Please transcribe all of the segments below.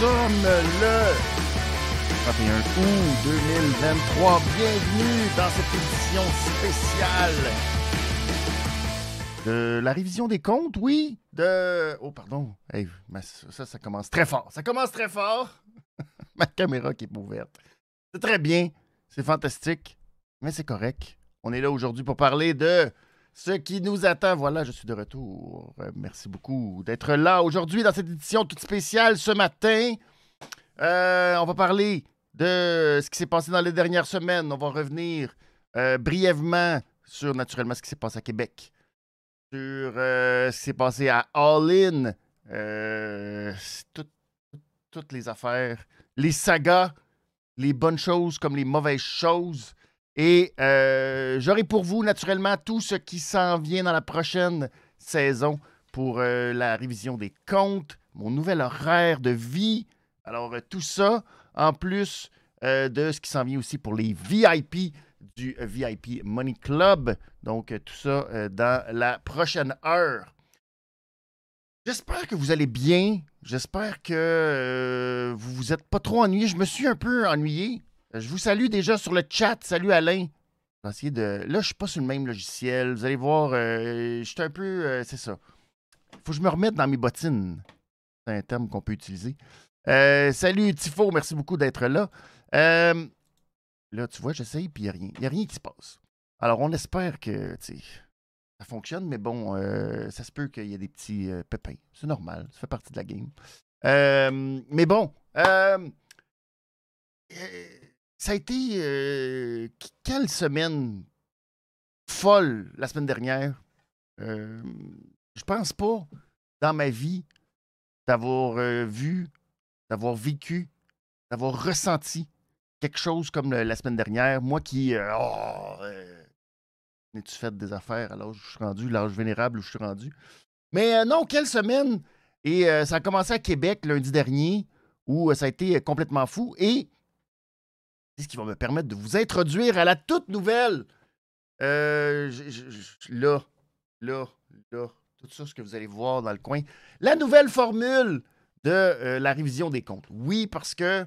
sommes le 31 août 2023. Bienvenue dans cette édition spéciale de la révision des comptes, oui. De. Oh, pardon. Hey, ça, ça commence très fort. Ça commence très fort. Ma caméra qui est ouverte. C'est très bien. C'est fantastique. Mais c'est correct. On est là aujourd'hui pour parler de ce qui nous attend. Voilà, je suis de retour. Euh, merci beaucoup d'être là aujourd'hui dans cette édition toute spéciale ce matin. Euh, on va parler de ce qui s'est passé dans les dernières semaines. On va revenir euh, brièvement sur naturellement ce qui s'est passé à Québec, sur ce qui s'est passé à All In, toutes les affaires, les sagas, les bonnes choses comme les mauvaises choses. Et euh, j'aurai pour vous, naturellement, tout ce qui s'en vient dans la prochaine saison pour euh, la révision des comptes, mon nouvel horaire de vie. Alors, euh, tout ça, en plus de ce qui s'en vient aussi pour les VIP du VIP Money Club. Donc, tout ça dans la prochaine heure. J'espère que vous allez bien. J'espère que vous vous êtes pas trop ennuyé. Je me suis un peu ennuyé je vous salue déjà sur le chat. Salut Alain. de. Là, je suis pas sur le même logiciel. Vous allez voir, euh, je suis un peu. Euh, c'est ça. Faut que je me remette dans mes bottines. C'est un terme qu'on peut utiliser. Euh, salut Tifo, merci beaucoup d'être là. là, tu vois, j'essaye, puis il n'y a rien. Il n'y a rien qui se passe. Alors, on espère que ça fonctionne, mais bon, ça se peut qu'il y ait des petits pépins. C'est normal, ça fait partie de la game. mais bon, ça a été euh, quelle semaine folle la semaine dernière? Euh, je pense pas dans ma vie d'avoir euh, vu, d'avoir vécu, d'avoir ressenti quelque chose comme la semaine dernière. Moi qui. oh, tu fait des affaires alors je suis rendu, l'âge vénérable où je suis rendu? Mais non, quelle semaine! Et ça a commencé à Québec lundi dernier où ça a été complètement fou. Et ce qui va me permettre de vous introduire à la toute nouvelle. Euh, là, là, là, tout ça, ce que vous allez voir dans le coin. La nouvelle formule de euh, la révision des comptes. Oui, parce que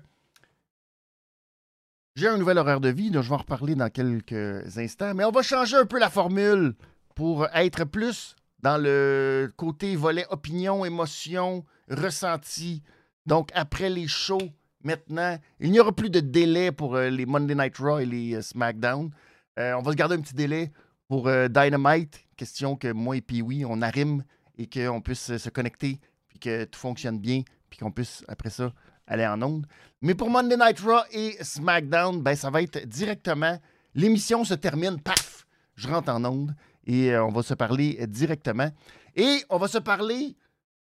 j'ai un nouvel horaire de vie, dont je vais en reparler dans quelques instants, mais on va changer un peu la formule pour être plus dans le côté volet opinion, émotion, ressenti. Donc, après les shows, maintenant. Il n'y aura plus de délai pour euh, les Monday Night Raw et les euh, SmackDown. Euh, on va se garder un petit délai pour Dynamite. Question que moi et Pee-Wee, on arrime et qu'on puisse se connecter, puis que tout fonctionne bien, puis qu'on puisse, après ça, aller en onde. Mais pour Monday Night Raw et SmackDown, ben, ça va être directement. L'émission se termine, paf, je rentre en onde et on va se parler directement. Et on va se parler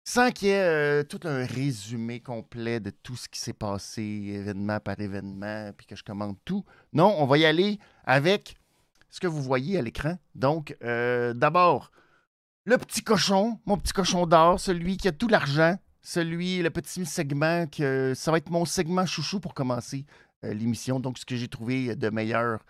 sans qu'il y ait euh, tout un résumé complet de tout ce qui s'est passé, événement par événement, puis que je commande tout. Non, on va y aller avec ce que vous voyez à l'écran. Donc, euh, d'abord, le petit cochon, mon petit cochon d'or, celui qui a tout l'argent, celui, le petit segment, que ça va être mon segment chouchou pour commencer euh, l'émission. Donc, ce que j'ai trouvé de meilleur,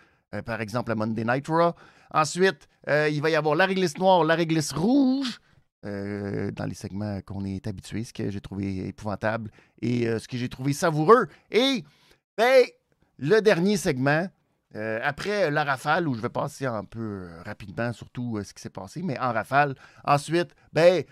par exemple, à Monday Night Raw. Ensuite, il va y avoir la réglisse noire, la réglisse rouge. Euh, dans les segments qu'on est habitué, ce que j'ai trouvé épouvantable et euh, ce que j'ai trouvé savoureux. Et ben, le dernier segment, euh, après la rafale, où je vais passer un peu rapidement surtout ce qui s'est passé, mais en rafale. Ensuite, ben,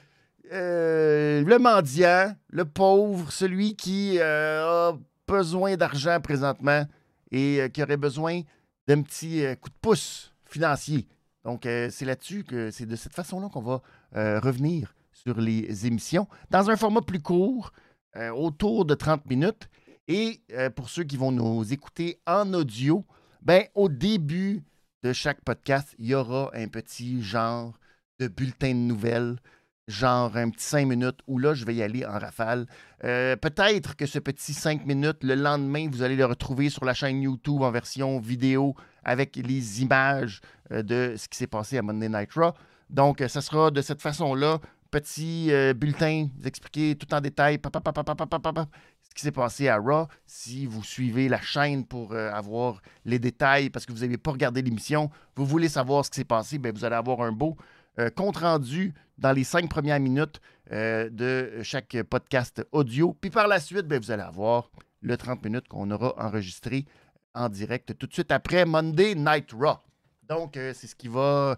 le mendiant, le pauvre, celui qui a besoin d'argent présentement et qui aurait besoin d'un petit coup de pouce financier. Donc, c'est là-dessus que c'est de cette façon-là qu'on va euh, revenir sur les émissions dans un format plus court, euh, autour de 30 minutes. Et euh, pour ceux qui vont nous écouter en audio, ben, au début de chaque podcast, il y aura un petit genre de bulletin de nouvelles, genre un petit 5 minutes où là, je vais y aller en rafale. Peut-être que ce petit 5 minutes, le lendemain, vous allez le retrouver sur la chaîne YouTube en version vidéo avec les images de ce qui s'est passé à Monday Night Raw. Donc, ce sera de cette façon-là, petit euh, bulletin, vous expliquer tout en détail ce qui s'est passé à Raw. Si vous suivez la chaîne pour euh, avoir les détails, parce que vous n'avez pas regardé l'émission, vous voulez savoir ce qui s'est passé, bien, vous allez avoir un beau compte rendu dans les cinq premières minutes de chaque podcast audio. Puis par la suite, ben, vous allez avoir le 30 minutes qu'on aura enregistré en direct tout de suite après Monday Night Raw. Donc, c'est ce qui va.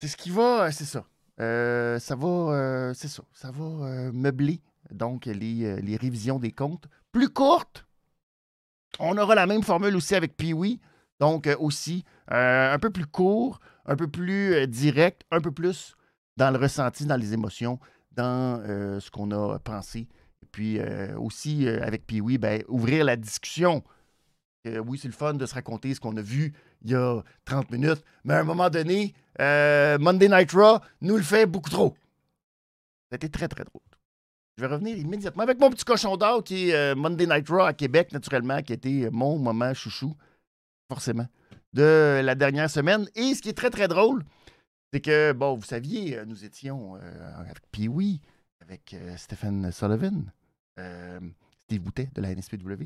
C'est ce qui va. C'est ça. ça va. c'est ça. Ça va meubler donc les, révisions des comptes plus courtes. On aura la même formule aussi avec Pee-Wee. Donc, euh, aussi, euh, un peu plus court, un peu plus euh, direct, un peu plus dans le ressenti, dans les émotions, dans ce qu'on a pensé. Et puis, aussi, avec Pee-Wee, ben, ouvrir la discussion. oui, c'est le fun de se raconter ce qu'on a vu il y a 30 minutes, mais à un moment donné, Monday Night Raw nous le fait beaucoup trop. C'était très, très drôle. Je vais revenir immédiatement avec mon petit cochon d'or qui est Monday Night Raw à Québec, naturellement, qui était mon moment chouchou forcément, de la dernière semaine. Et ce qui est très, très drôle, c'est que, bon, vous saviez, euh, nous étions euh, avec Pee-Wee, avec euh, Stephen Sullivan, Steve Boutet de la NSPW,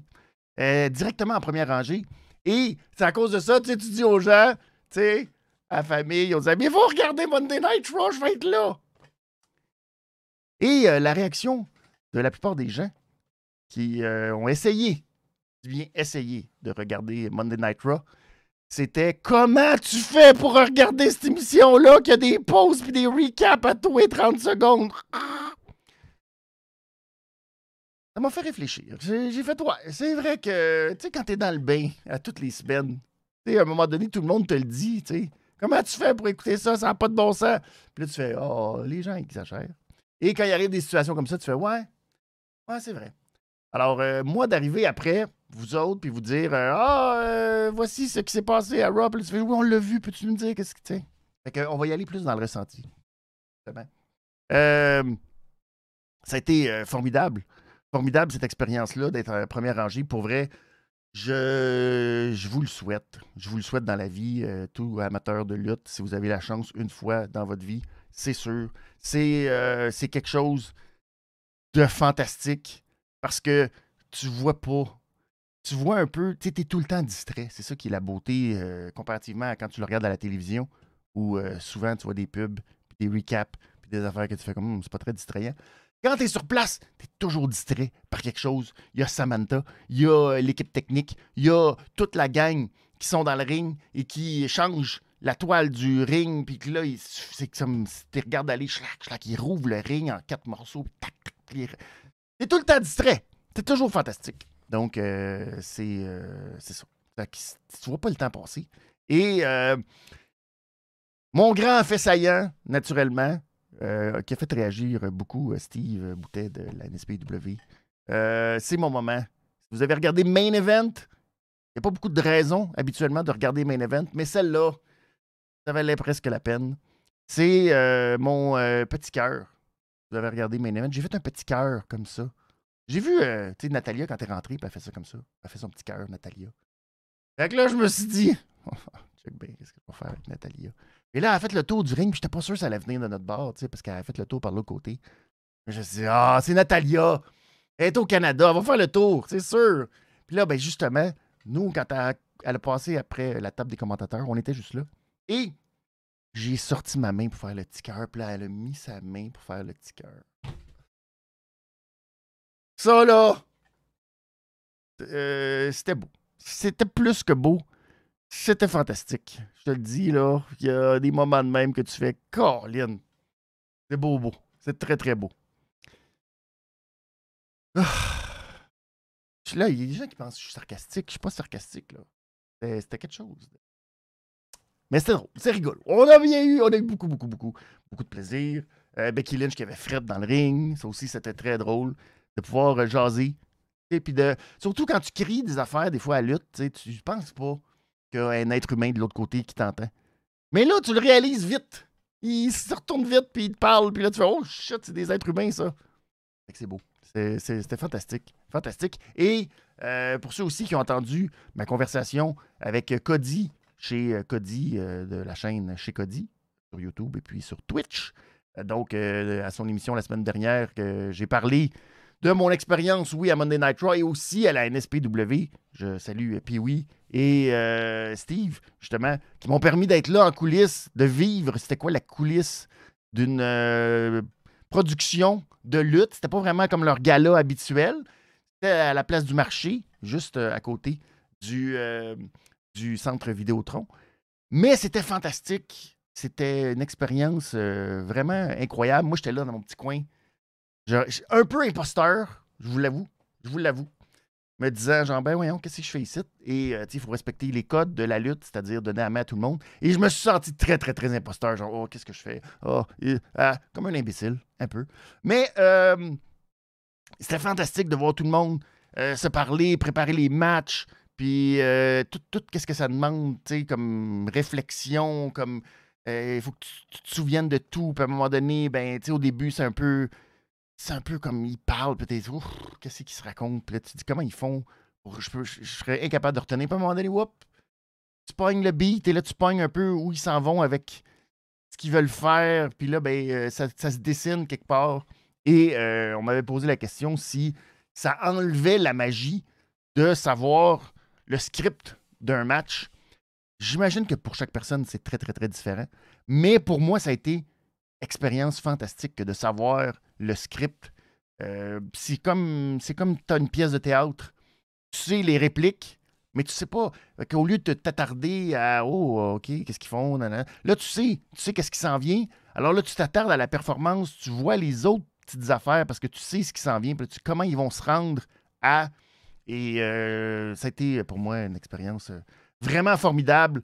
directement en première rangée. Et c'est à cause de ça, tu dis aux gens, tu sais, à la famille, aux amis, il faut regarder Monday Night Raw, je vais être là. Et la réaction de la plupart des gens qui ont essayé viens essayer de regarder Monday Night Raw, c'était comment tu fais pour regarder cette émission-là qui a des pauses et des recaps à tous les 30 secondes? Ça m'a fait réfléchir. J'ai fait, ouais, c'est vrai que, tu sais, quand t'es dans le bain à toutes les semaines, tu sais, à un moment donné, tout le monde te le dit, tu sais. Comment tu fais pour écouter ça? Ça pas de bon sens. Puis là, tu fais, oh, les gens exagèrent. Et quand il arrive des situations comme ça, tu fais, ouais, ouais, c'est vrai. Alors, euh, moi, d'arriver après, vous autres, puis vous dire euh, Ah, euh, voici ce qui s'est passé à Rob. tu fais, oui, on l'a vu, peux-tu nous dire qu'est-ce que tu Fait qu'on va y aller plus dans le ressenti. C'est bien. ça a été formidable. Formidable cette expérience-là d'être en première rangée. Pour vrai, je, vous le souhaite. Je vous le souhaite dans la vie, tout amateur de lutte, si vous avez la chance une fois dans votre vie, c'est sûr. C'est c'est quelque chose de fantastique parce que tu vois pas. Tu vois un peu, tu es tout le temps distrait. C'est ça qui est la beauté euh, comparativement à quand tu le regardes à la télévision, où euh, souvent tu vois des pubs, des recaps, puis des affaires que tu fais comme, hum, c'est pas très distrayant. Quand tu es sur place, tu es toujours distrait par quelque chose. Il y a Samantha, il y a euh, l'équipe technique, il y a toute la gang qui sont dans le ring et qui changent la toile du ring, puis que là, c'est comme si tu regardes aller, schlac, schlac, ils rouvrent le ring en quatre morceaux, tac, tac, T'es tout le temps distrait. C'est toujours fantastique. Donc, euh, c'est euh, ça. tu vois pas le temps passer. Et mon grand fait saillant, naturellement, qui a fait réagir beaucoup Steve Boutet de la NSPW, c'est mon moment. Vous avez regardé Main Event, il n'y a pas beaucoup de raisons habituellement de regarder Main Event, mais celle-là, ça valait presque la peine. C'est mon petit cœur vous avez regardé Main Event, j'ai fait un petit cœur comme ça. J'ai vu, euh, tu sais, Natalia, quand elle est rentrée, puis elle fait ça comme ça. Elle fait son petit cœur, Natalia. Fait que là, je me suis dit, check bien, qu'est-ce qu'elle va faire avec Natalia? Et là, elle a fait le tour du ring, puis j'étais pas sûr que ça allait venir de notre bord, tu sais, parce qu'elle a fait le tour par l'autre côté. Je me suis dit, ah, c'est Natalia. Elle est au Canada, elle va faire le tour, c'est sûr. Puis là, ben justement, nous, quand elle, a passé après la table des commentateurs, on était juste là. Et j'ai sorti ma main pour faire le petit cœur. Puis là, elle a mis sa main pour faire le petit cœur. Ça, là, euh, c'était beau. C'était plus que beau. C'était fantastique. Je te le dis, là, il y a des moments de même que tu fais Colin. C'est beau, beau. C'est très, très beau. Ah. Là, il y a des gens qui pensent que je suis sarcastique. Je suis pas sarcastique, là. C'était quelque chose. Mais c'était drôle, c'est rigolo. On a bien eu, on a eu beaucoup, beaucoup, beaucoup, beaucoup de plaisir. Euh, Becky Lynch qui avait Fred dans le ring, ça aussi c'était très drôle de pouvoir euh, jaser. Et puis de, surtout quand tu cries des affaires, des fois à lutte, tu penses pas qu'il y a un être humain de l'autre côté qui t'entend. Mais là, tu le réalises vite. Il se retourne vite, puis il te parle, puis là, tu fais Oh shit, c'est des êtres humains, ça. C'est beau. C'était fantastique. Fantastique. Et euh, pour ceux aussi qui ont entendu ma conversation avec Cody chez euh, Cody, euh, de la chaîne Chez Cody, sur YouTube et puis sur Twitch. Donc, à son émission la semaine dernière, j'ai parlé de mon expérience, oui, à Monday Night Raw et aussi à la NSPW. Je salue euh, Pee-Wee et euh, Steve, justement, qui m'ont permis d'être là en coulisses, de vivre. C'était quoi la coulisse d'une euh, production de lutte? C'était pas vraiment comme leur gala habituel. C'était à la place du marché, juste à côté du, du centre Vidéotron. Mais c'était fantastique. C'était une expérience vraiment incroyable. Moi, j'étais là dans mon petit coin un peu imposteur, je vous l'avoue. Je vous l'avoue. Me disant, genre, ben voyons, qu'est-ce que je fais ici? Et, euh, il faut respecter les codes de la lutte, c'est-à-dire donner à main à tout le monde. Et je me suis senti très, très, très imposteur. Genre, oh, qu'est-ce que je fais? Oh, ah, comme un imbécile, un peu. Mais euh, c'était fantastique de voir tout le monde euh, se parler, préparer les matchs, puis tout, tout qu'est-ce que ça demande, tu sais, comme réflexion, comme il faut que tu, tu, te souviennes de tout. Puis à un moment donné, ben, tu sais, au début, c'est un peu c'est un peu comme ils parlent, peut-être, qu'est-ce qu'ils se racontent? Puis là, tu dis, comment ils font? Je, serais incapable de retenir. Puis à un moment donné, tu pognes le beat et là, tu pognes un peu où ils s'en vont avec ce qu'ils veulent faire. Puis là, ben, euh, ça, se dessine quelque part. Et euh, on m'avait posé la question si ça enlevait la magie de savoir le script d'un match. J'imagine que pour chaque personne, c'est très, très, très différent. Mais pour moi, ça a été expérience fantastique que de savoir le script. Euh, c'est comme c'est comme tu as une pièce de théâtre. Tu sais les répliques, mais tu sais pas qu'au lieu de t'attarder à Oh, OK, qu'est-ce qu'ils font? Là, tu sais, tu sais qu'est-ce qui s'en vient. Alors là, tu t'attardes à la performance, tu vois les autres petites affaires parce que tu sais ce qui s'en vient, tu, comment ils vont se rendre à. Et euh, ça a été pour moi une expérience euh, vraiment formidable.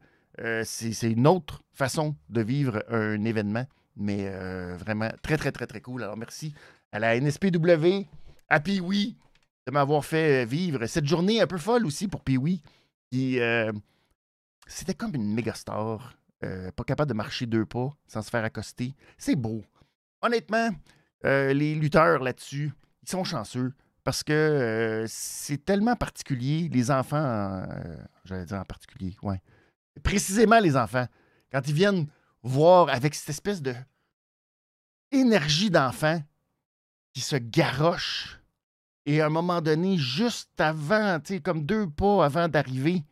c'est une autre façon de vivre un événement. Mais euh, vraiment, très, très, très, très cool. Alors, merci à la NSPW, à Pee-Wee, de m'avoir fait euh, vivre cette journée un peu folle aussi pour Pee-Wee. Euh, c'était comme une méga star. pas capable de marcher deux pas sans se faire accoster. C'est beau. Honnêtement, les lutteurs là-dessus, ils sont chanceux parce que c'est tellement particulier, les enfants, j'allais dire en particulier, ouais. Précisément les enfants, quand ils viennent voir avec cette espèce de énergie d'enfant qui se garoche et à un moment donné, juste avant, comme deux pas avant d'arriver,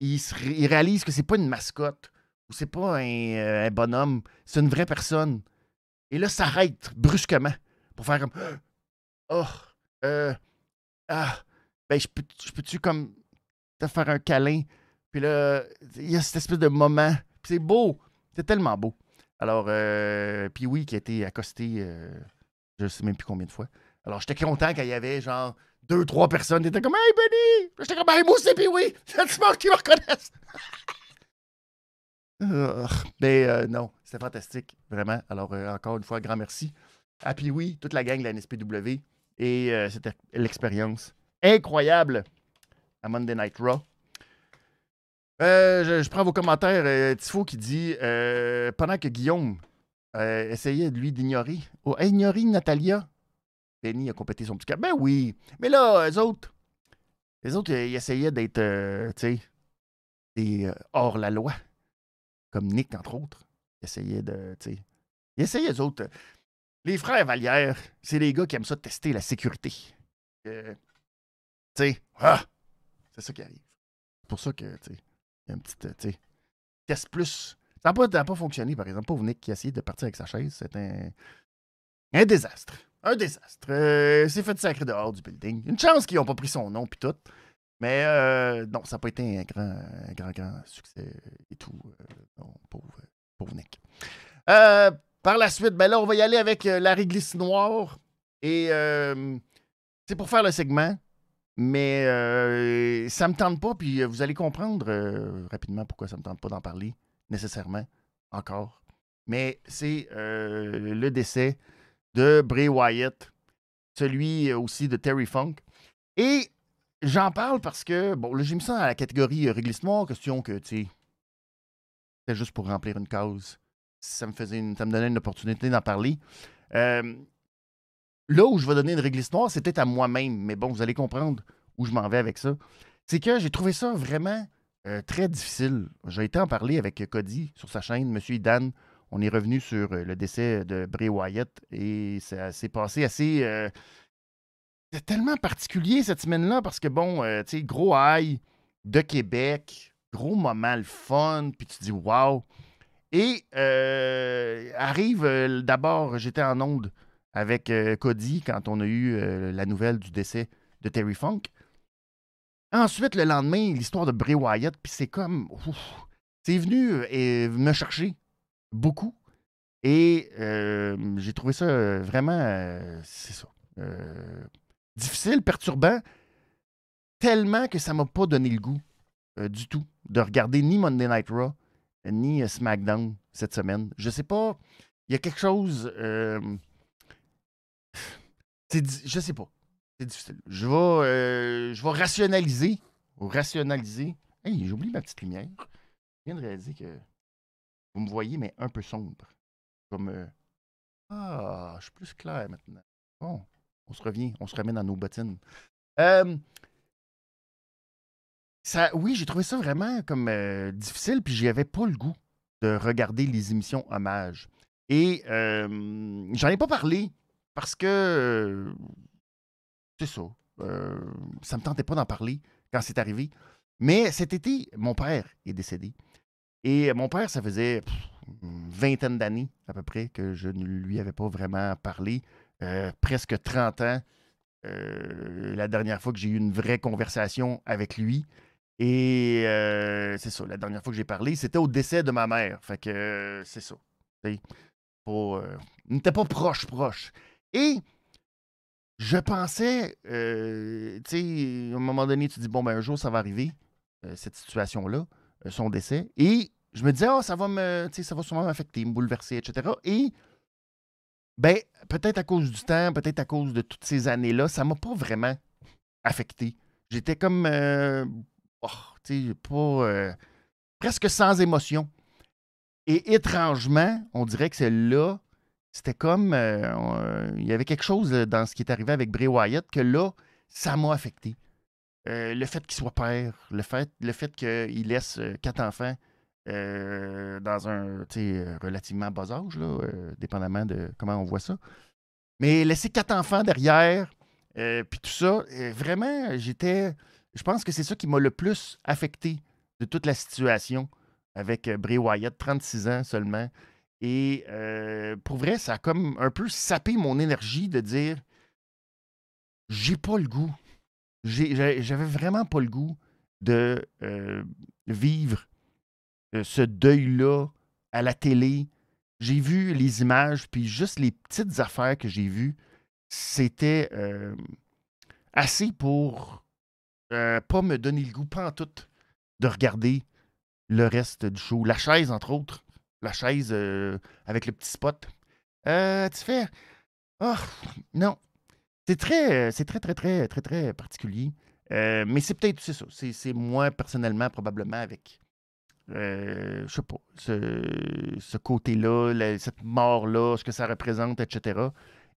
il, réalise que c'est pas une mascotte ou c'est pas un, bonhomme, c'est une vraie personne. Et là, s'arrête brusquement pour faire comme Oh, euh, ah, ben, je peux-tu comme te faire un câlin? Puis là, il y a cette espèce de moment. c'est beau. C'est tellement beau. Alors, euh, puis oui, qui a été accosté, euh, je ne sais même plus combien de fois. Alors, j'étais content qu'il y avait genre deux, trois personnes qui étaient comme Hey Benny! J'étais comme Hey, moi aussi, puis oui! C'est monde qui me reconnaissent! Mais euh, non, c'était fantastique, vraiment. Alors, encore une fois, grand merci à puis oui, toute la gang de la NSPW. Et c'était l'expérience incroyable à Monday Night Raw. Euh, je, prends vos commentaires. Euh, Tifo qui dit euh, pendant que Guillaume essayait de lui d'ignorer. Oh, ignorer Natalia. Benny a complété son petit cas. Ben oui. Mais là, les autres, les autres, ils essayaient d'être, tu sais, hors la loi. Comme Nick, entre autres. Ils essayaient de, tu sais. Ils essayaient, les autres. Les frères Vallière, c'est les gars qui aiment ça tester la sécurité. tu sais, ah, c'est ça qui arrive. C'est pour ça que, tu sais. Un petit, euh, test plus. Ça n'a pas, fonctionné, par exemple. Pauvre Nick qui a essayé de partir avec sa chaise. C'est un, un désastre. Un désastre. Euh, c'est fait sacré dehors du building. Une chance qu'ils n'ont pas pris son nom, puis tout. Mais euh, non, ça n'a pas été un grand, un grand, grand succès et tout. pauvre, pauvre Nick. par la suite, ben là, on va y aller avec la réglisse noire. Et c'est pour faire le segment. Mais euh, ça me tente pas, puis euh, vous allez comprendre euh, rapidement pourquoi ça me tente pas d'en parler, nécessairement, encore. Mais c'est le décès de Bray Wyatt, celui aussi de Terry Funk. Et j'en parle parce que, bon, là, j'ai mis ça dans la catégorie réglisse noire, question que, tu sais, c'était juste pour remplir une cause. Ça me, faisait ça me donnait une opportunité d'en parler. Là où je vais donner une réglisse noire, c'est peut-être à moi-même, mais bon, vous allez comprendre où je m'en vais avec ça. C'est que j'ai trouvé ça vraiment euh, très difficile. J'ai été en parler avec Cody sur sa chaîne, Monsieur Dan. On est revenu sur euh, le décès de Bray Wyatt et ça s'est passé assez. Euh, tellement particulier cette semaine-là parce que, bon, euh, tu sais, gros high de Québec, gros moment, le fun, puis tu dis, wow. Et euh, arrive d'abord, j'étais en onde avec Cody quand on a eu la nouvelle du décès de Terry Funk. Ensuite, le lendemain, l'histoire de Bray Wyatt, puis c'est comme. C'est venu et me chercher beaucoup. Et j'ai trouvé ça vraiment. c'est ça difficile, perturbant, tellement que ça m'a pas donné le goût euh, du tout de regarder ni Monday Night Raw ni euh, SmackDown cette semaine. Je sais pas, il y a quelque chose. Euh, je sais pas. C'est difficile. Je vais, euh, je vais rationaliser. Rationaliser. Hey, j'oublie ma petite lumière. Je viens de réaliser que vous me voyez, mais un peu sombre. Comme. ah, je suis plus clair maintenant. Bon. On se revient, on se remet dans nos bottines. ça, oui, j'ai trouvé ça vraiment comme euh, difficile, puis j'avais pas le goût de regarder les émissions hommage. Et j'en ai pas parlé parce que c'est ça. Euh, ça me tentait pas d'en parler quand c'est arrivé. Mais cet été, mon père est décédé. Et mon père, ça faisait une vingtaine d'années à peu près que je ne lui avais pas vraiment parlé. Euh, presque 30 ans. Euh, la dernière fois que j'ai eu une vraie conversation avec lui. Et euh, c'est ça, la dernière fois que j'ai parlé, c'était au décès de ma mère. Fait que c'est ça. on n'était pas proche, proche. Et je pensais, tu sais, à un moment donné, tu dis, bon, ben un jour, ça va arriver, cette situation-là, son décès. Et je me disais, oh, ça va me, ça va sûrement m'affecter, me bouleverser, etc. Et ben, peut-être à cause du temps, peut-être à cause de toutes ces années-là, ça m'a pas vraiment affecté. J'étais comme, euh, oh, tu sais, pas, euh, presque sans émotion. Et étrangement, on dirait que celle-là, c'était comme, euh, il y avait quelque chose dans ce qui est arrivé avec Bray Wyatt que là, ça m'a affecté. le fait qu'il soit père, le fait, le fait qu'il laisse quatre enfants, euh, dans un relativement bas âge, là, euh, dépendamment de comment on voit ça. Mais laisser quatre enfants derrière, euh, puis tout ça, vraiment, j'étais. Je pense que c'est ça qui m'a le plus affecté de toute la situation avec Bray Wyatt, 36 ans seulement. Et pour vrai, ça a comme un peu sapé mon énergie de dire j'ai pas le goût. J'avais vraiment pas le goût de vivre euh, ce deuil-là à la télé. J'ai vu les images, puis juste les petites affaires que j'ai vues, c'était euh, assez pour euh, pas me donner le goût, pas en tout, de regarder le reste du show. La chaise, entre autres. La chaise avec le petit spot. tu fais. Oh, non. C'est très, c'est très, très, très, très, très particulier. mais c'est peut-être, c'est ça. C'est moi, personnellement, probablement, avec euh, je sais pas, ce, côté-là, cette mort-là, ce que ça représente, etc.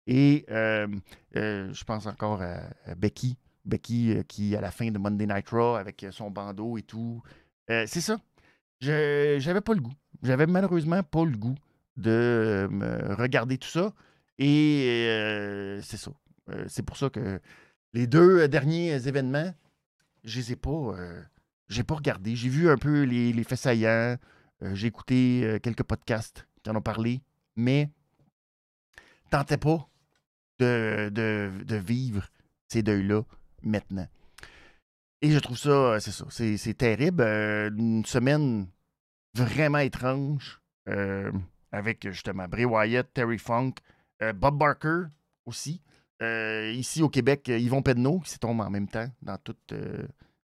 Et euh, euh, je pense encore à, Becky, Becky qui, à la fin de Monday Night Raw, avec son bandeau et tout, c'est ça. Je J'avais pas le goût. J'avais malheureusement pas le goût de me regarder tout ça. Et c'est ça. c'est pour ça que les deux derniers événements, je les ai pas j'ai pas regardé. J'ai vu un peu les, les faits saillants. Euh, j'ai écouté euh, quelques podcasts qui en ont parlé. Mais tentais pas de, de, vivre ces deuils-là maintenant. Et je trouve ça, euh, c'est ça, c'est terrible. une semaine vraiment étrange avec justement Bray Wyatt, Terry Funk, Bob Barker aussi. ici au Québec, Yvon Pedneau qui s'est tombé en même temps dans toute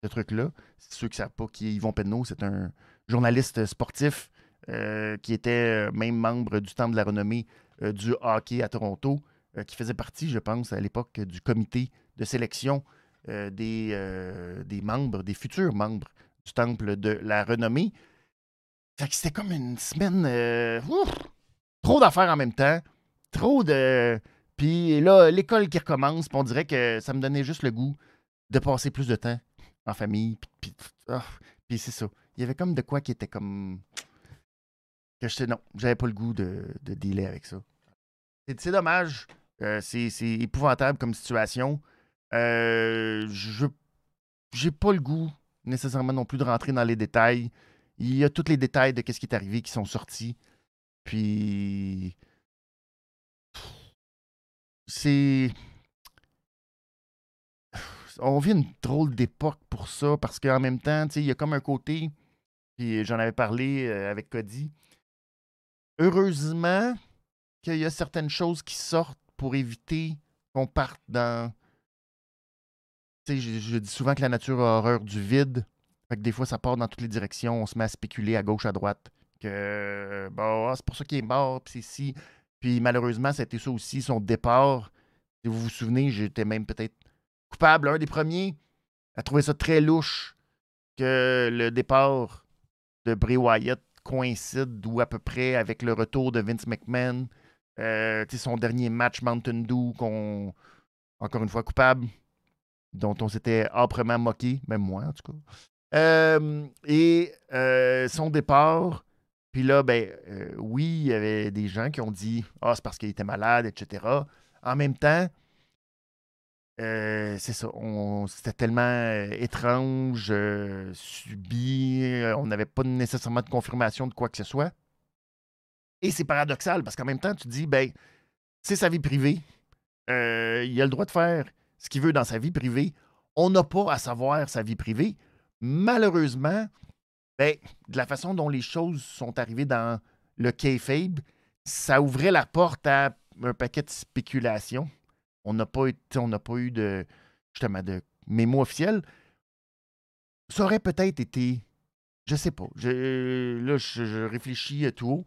ce truc-là. Ceux qui ne savent pas qui est Yvon Penneau, c'est un journaliste sportif euh, qui était euh, même membre du Temple de la renommée euh, du hockey à Toronto, qui faisait partie, je pense, à l'époque du comité de sélection des, des membres, des futurs membres du Temple de la renommée. C'était comme une semaine. trop d'affaires en même temps. Trop de. Puis là, l'école qui recommence, on dirait que ça me donnait juste le goût de passer plus de temps en famille. Ah, puis, c'est ça. Il y avait comme de quoi qui était comme. Que je sais, non, j'avais pas le goût de, de dealer avec ça. C'est dommage. Euh, c'est épouvantable comme situation. Euh, je j'ai pas le goût nécessairement non plus de rentrer dans les détails. Il y a tous les détails de ce qui est arrivé qui sont sortis. Puis c'est on vit une drôle d'époque pour ça parce qu'en même temps, il y a comme un côté, puis j'en avais parlé euh, avec Cody. Heureusement qu'il y a certaines choses qui sortent pour éviter qu'on parte dans. Sais, je, dis souvent que la nature a horreur du vide. Fait que des fois, ça part dans toutes les directions. On se met à spéculer à gauche, à droite. Que, bon, ah, c'est pour ça qu'il est mort, puis c'est si. Puis malheureusement, c'était ça aussi, son départ. Si vous vous souvenez, j'étais même peut-être coupable, un des premiers, à trouver ça très louche que le départ de Bray Wyatt coïncide ou à peu près avec le retour de Vince McMahon. Euh, son dernier match Mountain Dew, qu'on, encore une fois, coupable, dont on s'était âprement moqué, même moi en tout cas. Euh, et euh, son départ, puis là, ben, oui, il y avait des gens qui ont dit Ah, c'est parce qu'il était malade, etc. En même temps, c'est ça. C'était tellement étrange, subi. on n'avait pas nécessairement de confirmation de quoi que ce soit. Et c'est paradoxal parce qu'en même temps, tu dis, ben, c'est sa vie privée. Euh, il a le droit de faire ce qu'il veut dans sa vie privée. On n'a pas à savoir sa vie privée. Malheureusement, ben, de la façon dont les choses sont arrivées dans le kayfabe, ça ouvrait la porte à un paquet de spéculations. On n'a pas, pas eu de, justement, de mémo officiel. Ça aurait peut-être été, je sais pas, là, je, réfléchis tout haut.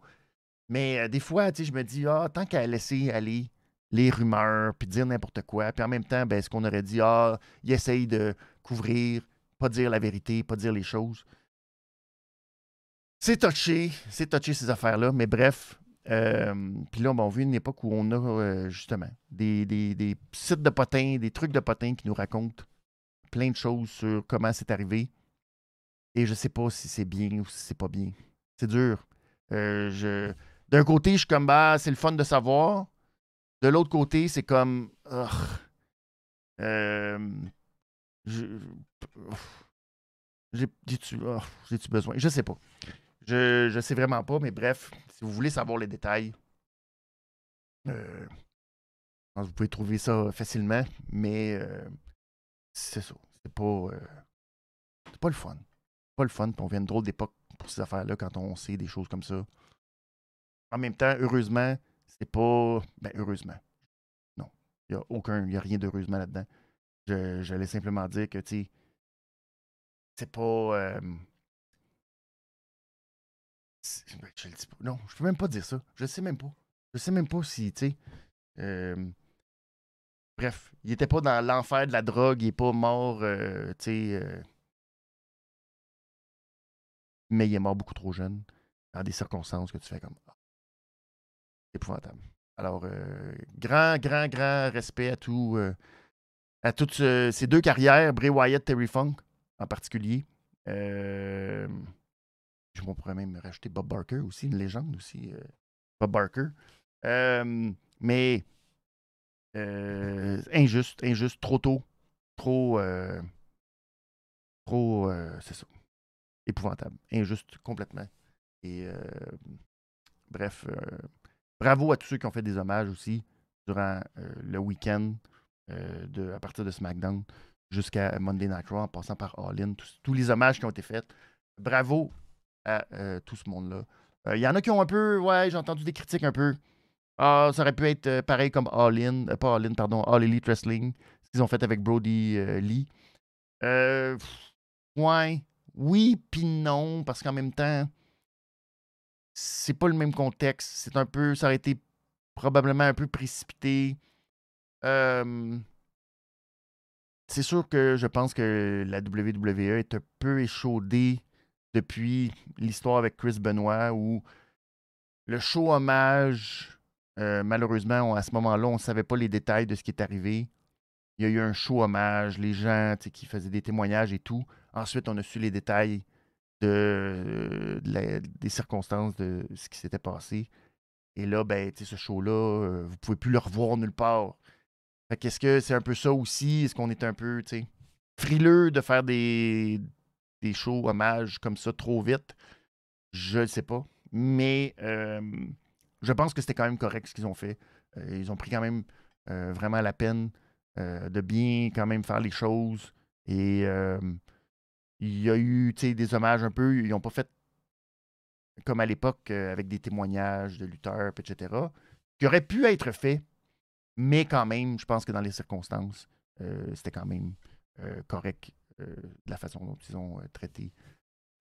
Mais euh, des fois, je me dis, ah, tant qu'à laisser aller les rumeurs, puis dire n'importe quoi, puis en même temps, ben, ce qu'on aurait dit, ah, il essaye de couvrir, pas dire la vérité, pas dire les choses. C'est touché, c'est touché ces affaires-là, mais bref. Euh, puis là, ben, on vit une époque où on a euh, justement des, des, sites de potins, des trucs de potins qui nous racontent plein de choses sur comment c'est arrivé. Et je sais pas si c'est bien ou si c'est pas bien. C'est dur. je, d'un côté, je suis comme, bah, c'est le fun de savoir. De l'autre côté, c'est comme, euh, j'ai-tu besoin? Je sais pas. Je, je sais vraiment pas, mais bref, si vous voulez savoir les détails, euh, vous pouvez trouver ça facilement, mais euh, c'est ça. C'est pas, euh, c'est pas le fun. pas le fun, on vient de drôle d'époque pour ces affaires-là quand on sait des choses comme ça. En même temps, heureusement, c'est pas. Ben, heureusement. Non. Il n'y a aucun. Il a rien d'heureusement là-dedans. J'allais simplement dire que, tu c'est pas. Euh, je le dis pas. Non, je peux même pas dire ça. Je sais même pas. Je sais même pas si, tu sais. Euh, bref, il était pas dans l'enfer de la drogue, il est pas mort, euh, sais. mais il est mort beaucoup trop jeune, dans des circonstances que tu fais comme épouvantable. Alors, euh, grand, grand, grand respect à tout, euh, à toutes ces deux carrières, Bray Wyatt, Terry Funk en particulier. Euh, je pourrais même rajouter Bob Barker aussi, une légende aussi. Bob Barker. mais injuste, injuste, trop tôt, trop, trop, c'est ça, épouvantable, injuste complètement. Et bref, Bravo à tous ceux qui ont fait des hommages aussi durant euh, le week-end euh, à partir de SmackDown jusqu'à Monday Night Raw en passant par All In. Tous, les hommages qui ont été faits. Bravo à euh, tout ce monde-là. Il y en a qui ont un peu, ouais, j'ai entendu des critiques un peu. Ah, ça aurait pu être pareil comme All In, pas All In, pardon, All Elite Wrestling, ce qu'ils ont fait avec Brody Lee. ouais, oui, puis non, parce qu'en même temps, c'est pas le même contexte. C'est un peu. Ça aurait été probablement un peu précipité. C'est sûr que je pense que la WWE est un peu échaudée depuis l'histoire avec Chris Benoit où le show hommage, euh, malheureusement, à ce moment-là, on ne savait pas les détails de ce qui est arrivé. Il y a eu un show hommage, les gens qui faisaient des témoignages et tout. Ensuite, on a su les détails de, des circonstances de ce qui s'était passé. Et là, ben, ce show-là, euh, vous pouvez plus le revoir nulle part. Fait qu'est-ce que c'est un peu ça aussi? Est-ce qu'on est un peu, tu frileux de faire des, des shows hommages comme ça trop vite? Je ne sais pas. Mais euh, je pense que c'était quand même correct ce qu'ils ont fait. Euh, ils ont pris quand même euh, vraiment la peine de bien quand même faire les choses. Et il y a eu des hommages un peu. Ils n'ont pas fait comme à l'époque avec des témoignages de lutteurs, etc. Qui aurait pu être fait, mais quand même, je pense que dans les circonstances, c'était quand même correct de la façon dont ils ont traité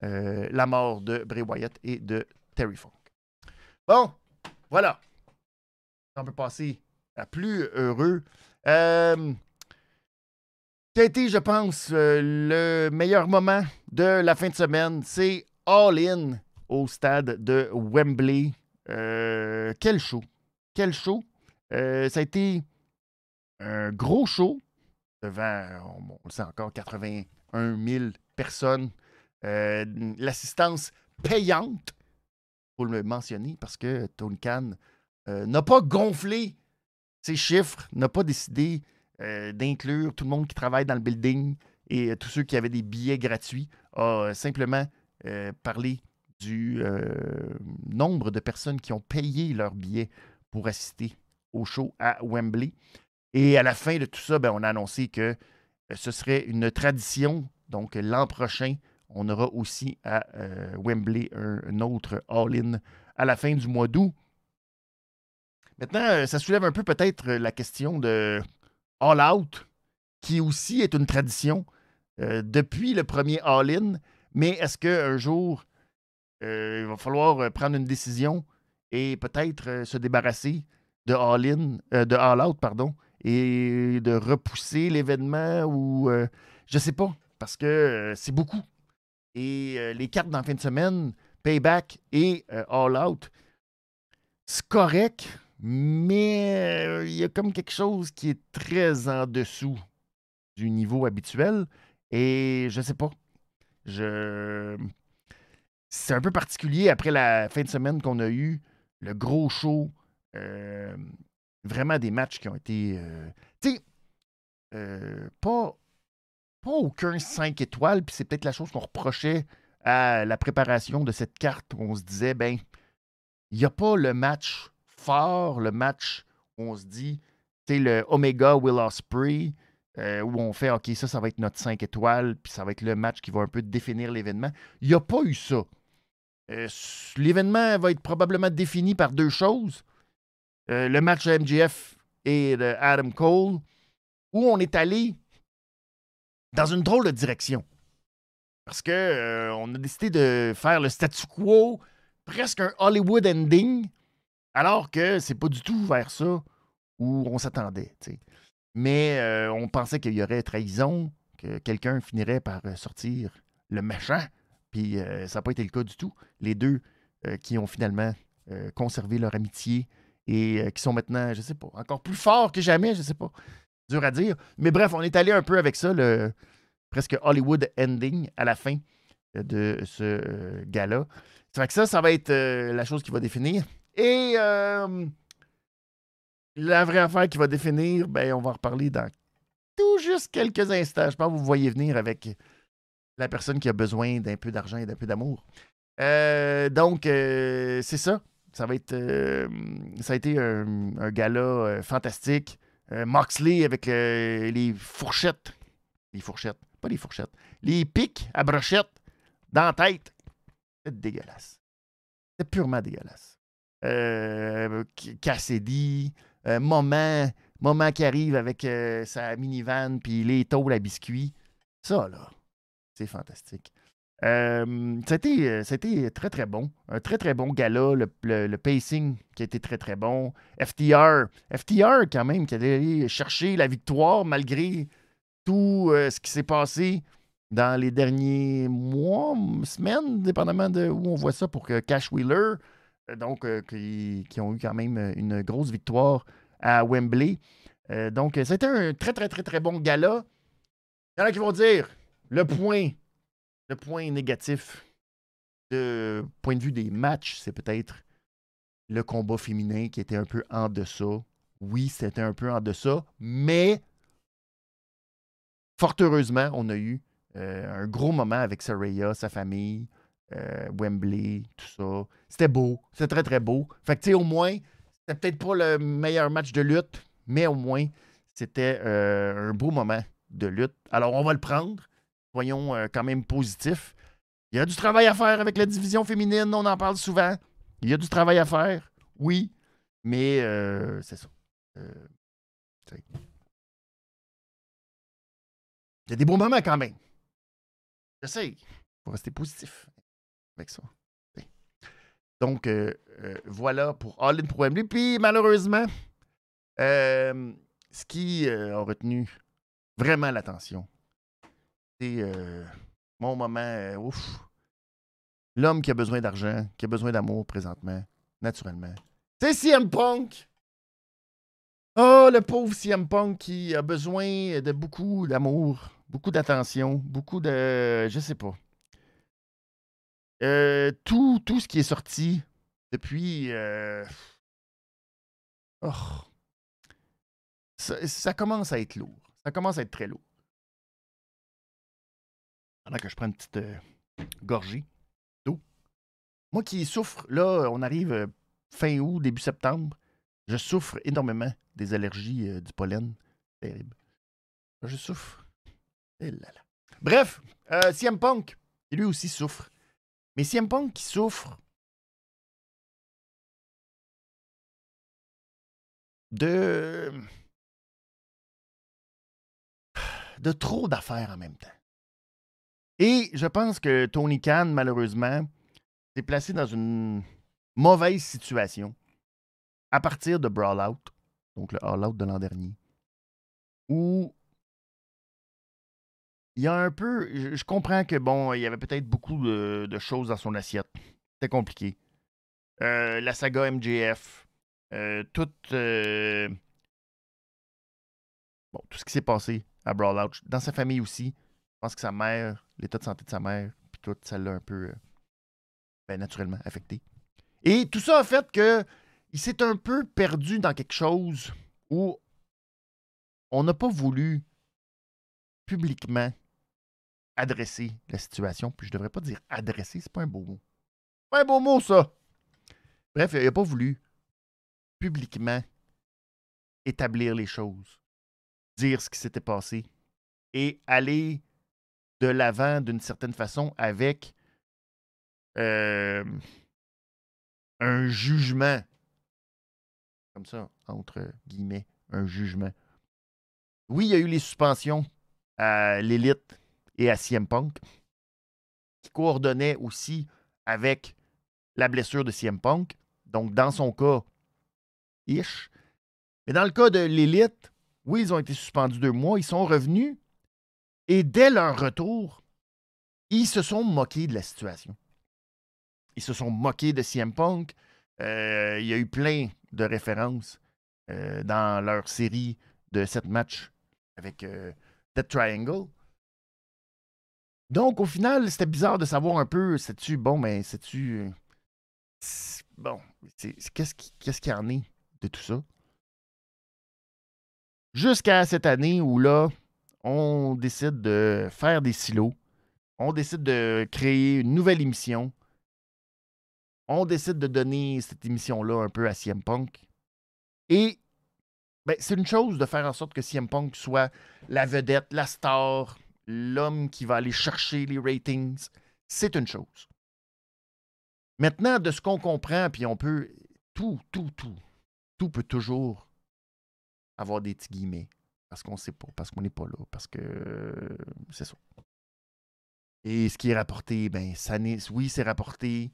la mort de Bray Wyatt et de Terry Funk. Bon, voilà. On peut passer à plus heureux. Euh, qui a été, je pense, euh, le meilleur moment de la fin de semaine, c'est All In au stade de Wembley. Euh, quel show! Quel show! Euh, ça a été un gros show devant, on, le sait encore, 81 000 personnes. L'assistance payante faut le mentionner parce que Tony Khan euh, n'a pas gonflé ses chiffres, n'a pas décidé euh, d'inclure tout le monde qui travaille dans le building et euh, tous ceux qui avaient des billets gratuits, a simplement parlé du nombre de personnes qui ont payé leurs billets pour assister au show à Wembley. Et à la fin de tout ça, ben, on a annoncé que ce serait une tradition. Donc l'an prochain, on aura aussi à euh, Wembley un, autre All-In à la fin du mois d'août. Maintenant, euh, ça soulève un peu peut-être la question de All Out, qui aussi est une tradition euh, depuis le premier All-In. Mais est-ce qu'un jour, il va falloir prendre une décision et peut-être se débarrasser de All-In, de All Out, pardon, et de repousser l'événement ou je sais pas, parce que c'est beaucoup. Et euh, les cartes dans la fin de semaine, Payback et euh, All Out, c'est correct, mais euh, il y a comme quelque chose qui est très en dessous du niveau habituel. Et je sais pas. Je. C'est un peu particulier après la fin de semaine qu'on a eu, le gros show. Vraiment des matchs qui ont été. tu sais, pas pas aucun 5 étoiles, puis c'est peut-être la chose qu'on reprochait à la préparation de cette carte. Où on se disait, ben, il n'y a pas le match fort, le match où on se dit, c'est le Omega Will Osprey, euh, où on fait, OK, ça, ça va être notre 5 étoiles, puis ça va être le match qui va un peu définir l'événement. Il n'y a pas eu ça. Euh, l'événement va être probablement défini par deux choses. Euh, le match de MGF et de Adam Cole, où on est allé dans une drôle de direction. Parce que euh, on a décidé de faire le statu quo, presque un Hollywood ending, alors que c'est pas du tout vers ça où on s'attendait. Mais euh, on pensait qu'il y aurait trahison, que quelqu'un finirait par sortir le méchant, puis ça n'a pas été le cas du tout. Les deux qui ont finalement conservé leur amitié et qui sont maintenant, je sais pas, encore plus forts que jamais, je sais pas. Dur à dire. Mais bref, on est allé un peu avec ça, le presque Hollywood ending à la fin de ce euh, gala. Ça que ça, ça va être euh, la chose qui va définir. Et euh, la vraie affaire qui va définir, ben, on va en reparler dans tout juste quelques instants. Je pense que vous voyez venir avec la personne qui a besoin d'un peu d'argent et d'un peu d'amour. donc, c'est ça. Ça va être. ça a été un, gala fantastique. Moxley avec les fourchettes. Les fourchettes. Pas les fourchettes. Les pics à brochette dans la tête. C'est dégueulasse. C'est purement dégueulasse. Euh, Cassidy, euh, moment, moment qui arrive avec euh, sa minivan puis les tôles à biscuits. Ça, là, c'est fantastique. Euh, c'était, c'était très, très bon. Un très, très bon gala. Le, pacing qui a été très, très bon. FTR. FTR, quand même, qui allé chercher la victoire malgré tout euh, ce qui s'est passé dans les derniers mois, semaines, dépendamment de où on voit ça pour que Cash Wheeler, euh, donc euh, qui, ont eu quand même une grosse victoire à Wembley. donc, c'était un très, très, très, très bon gala. Il y en a qui vont dire le point, le point négatif de point de vue des matchs, c'est peut-être le combat féminin qui était un peu en deçà Oui, c'était un peu en deçà, mais fort heureusement, on a eu euh, un gros moment avec Saraya, sa famille, euh, Wembley, tout ça. C'était beau. C'était très, très beau. Fait que, tu sais, au moins, c'était peut-être pas le meilleur match de lutte, mais au moins, c'était euh, un beau moment de lutte. Alors, on va le prendre. Soyons quand même positifs. Il y a du travail à faire avec la division féminine, on en parle souvent. Il y a du travail à faire, oui, mais c'est ça. il y a des beaux moments quand même. J'essaie. Il faut rester positif avec ça. Donc, euh, euh, voilà pour All In pour Puis, malheureusement, euh, ce qui a retenu vraiment l'attention, c'est mon moment, ouf, l'homme qui a besoin d'argent, qui a besoin d'amour présentement, naturellement. C'est CM Punk! Oh, le pauvre CM Punk qui a besoin de beaucoup d'amour, beaucoup d'attention, beaucoup de. Je sais pas. Euh, tout, tout ce qui est sorti depuis. Euh, oh, ça, commence à être lourd. Ça commence à être très lourd. Pendant que je prends une petite euh, gorgée d'eau. Moi qui souffre, là, on arrive fin août, début septembre. Je souffre énormément des allergies du pollen. Terrible. Je souffre. Et là là. Bref, CM Punk, lui aussi souffre. Mais CM Punk qui souffre de. de trop d'affaires en même temps. Et je pense que Tony Khan, malheureusement, s'est placé dans une mauvaise situation à partir de Brawl Out, donc le All Out de l'an dernier, où il y a un peu. Je, comprends que, bon, il y avait peut-être beaucoup de, choses dans son assiette. C'était compliqué. Euh, la saga MJF, euh, tout. Euh, bon, tout ce qui s'est passé à Brawl Out. Dans sa famille aussi. Je pense que sa mère, l'état de santé de sa mère, puis tout, ça l'a un peu. Ben, naturellement affecté. Et tout ça a fait que il s'est un peu perdu dans quelque chose où on n'a pas voulu publiquement adresser la situation. Puis je devrais pas dire adresser, c'est pas un beau mot. Pas un beau mot, ça. Bref, il n'a pas voulu publiquement établir les choses, dire ce qui s'était passé et aller de l'avant d'une certaine façon avec un jugement. Comme ça, entre guillemets, un jugement. Oui, il y a eu les suspensions à l'élite et à CM Punk, qui coordonnait aussi avec la blessure de CM Punk. Donc, dans son cas, ish. Mais dans le cas de l'élite, oui, ils ont été suspendus deux mois, ils sont revenus. Et dès leur retour, ils se sont moqués de la situation. Ils se sont moqués de CM Punk. Euh, il y a eu plein de références euh, dans leur série de sept matchs avec euh, Triangle. Donc, au final, c'était bizarre de savoir un peu, sais-tu, bon, mais sais-tu. Bon, qu'est-ce qu'il y en est de tout ça? Jusqu'à cette année où là, on décide de faire des silos. On décide de créer une nouvelle émission. On décide de donner cette émission-là un peu à CM Punk. Et ben, c'est une chose de faire en sorte que CM Punk soit la vedette, la star, l'homme qui va aller chercher les ratings, c'est une chose. Maintenant, de ce qu'on comprend, puis on peut. Tout, tout, tout. Tout peut toujours avoir des petits guillemets. Parce qu'on ne sait pas, parce qu'on n'est pas là, parce que c'est ça. Et ce qui est rapporté, ben, ça n'est. Oui, c'est rapporté.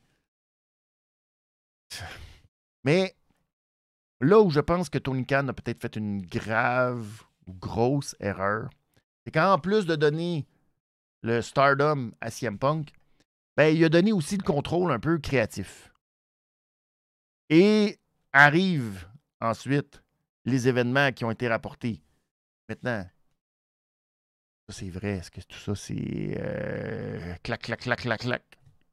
Mais là où je pense que Tony Khan a peut-être fait une grave ou grosse erreur, c'est qu'en plus de donner le stardom à CM Punk, ben, il a donné aussi le contrôle un peu créatif. Et arrivent ensuite les événements qui ont été rapportés. Maintenant, c'est vrai, est-ce que tout ça c'est euh, clac, clac, clac, clac, clac?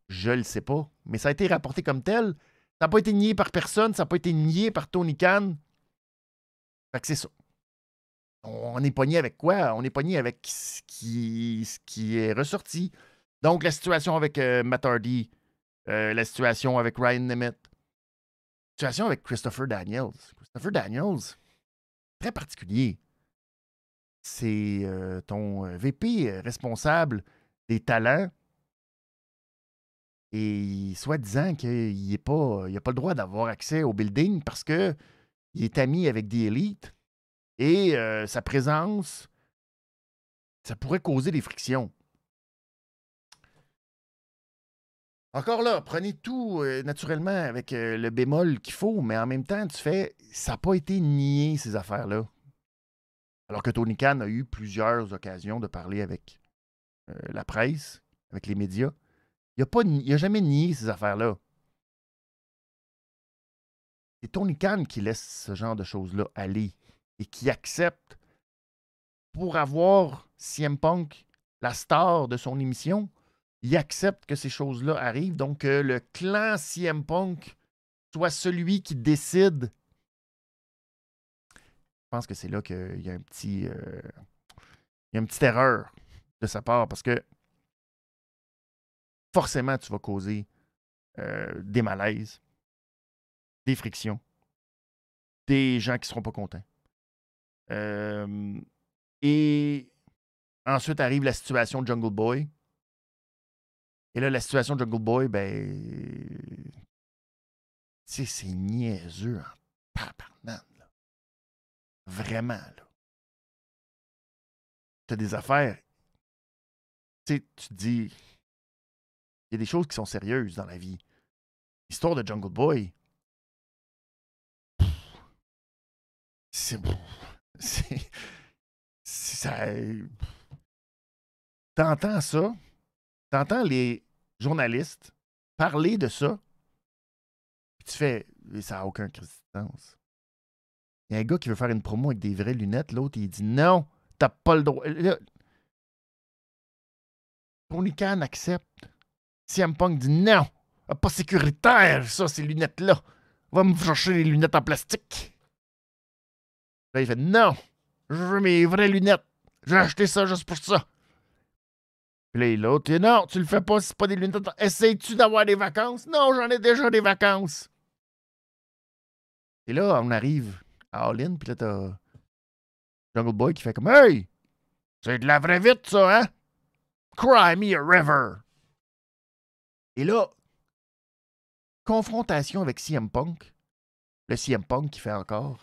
Je le sais pas. Mais ça a été rapporté comme tel. Ça n'a pas été nié par personne, ça n'a pas été nié par Tony Khan. Fait c'est ça. On est pogné avec quoi? On est pogné avec ce qui, est ressorti. Donc, la situation avec euh, Matt Hardy, euh, la situation avec Ryan Nemeth, la situation avec Christopher Daniels. Christopher Daniels, très particulier. C'est euh, ton VP responsable des talents et soi-disant qu'il n'a pas, pas le droit d'avoir accès au building parce qu'il est ami avec des élites et sa présence, ça pourrait causer des frictions. Encore là, prenez tout naturellement avec le bémol qu'il faut, mais en même temps, tu fais, ça n'a pas été nié, ces affaires-là. Alors que Tony Khan a eu plusieurs occasions de parler avec la presse, avec les médias. Il n'a jamais nié ces affaires-là. C'est Tony Khan qui laisse ce genre de choses-là aller et qui accepte pour avoir CM Punk, la star de son émission, il accepte que ces choses-là arrivent. Donc, que le clan CM Punk soit celui qui décide. Je pense que c'est là qu'il y a un petit. Euh, il y a une petite erreur de sa part parce que forcément, tu vas causer euh, des malaises, des frictions, des gens qui ne seront pas contents. Euh, et ensuite arrive la situation Jungle Boy. Et là, la situation Jungle Boy, ben. C'est niaiseux en là. Vraiment, là. Tu as des affaires. Tu sais, tu te dis. Il y a des choses qui sont sérieuses dans la vie. L'histoire de Jungle Boy. C'est. C'est. Ça. T'entends ça. T'entends les journalistes parler de ça. Puis tu fais. Ça n'a aucun sens. Il y a un gars qui veut faire une promo avec des vraies lunettes. L'autre, il dit non, t'as pas le droit. Tony Khan accepte. CM Punk dit non, pas sécuritaire, ça, ces lunettes-là. Va me chercher les lunettes en plastique. Là, il fait non, je veux mes vraies lunettes. J'ai acheté ça juste pour ça. Puis là, l'autre, non, tu le fais pas, c'est pas des lunettes. Essayes-tu d'avoir des vacances? Non, j'en ai déjà des vacances. Et là, on arrive à All In, puis là, t'as Jungle Boy qui fait comme Hey! C'est de la vraie vite, ça, hein? Cry me a river. Et là, confrontation avec CM Punk. Le CM Punk qui fait encore.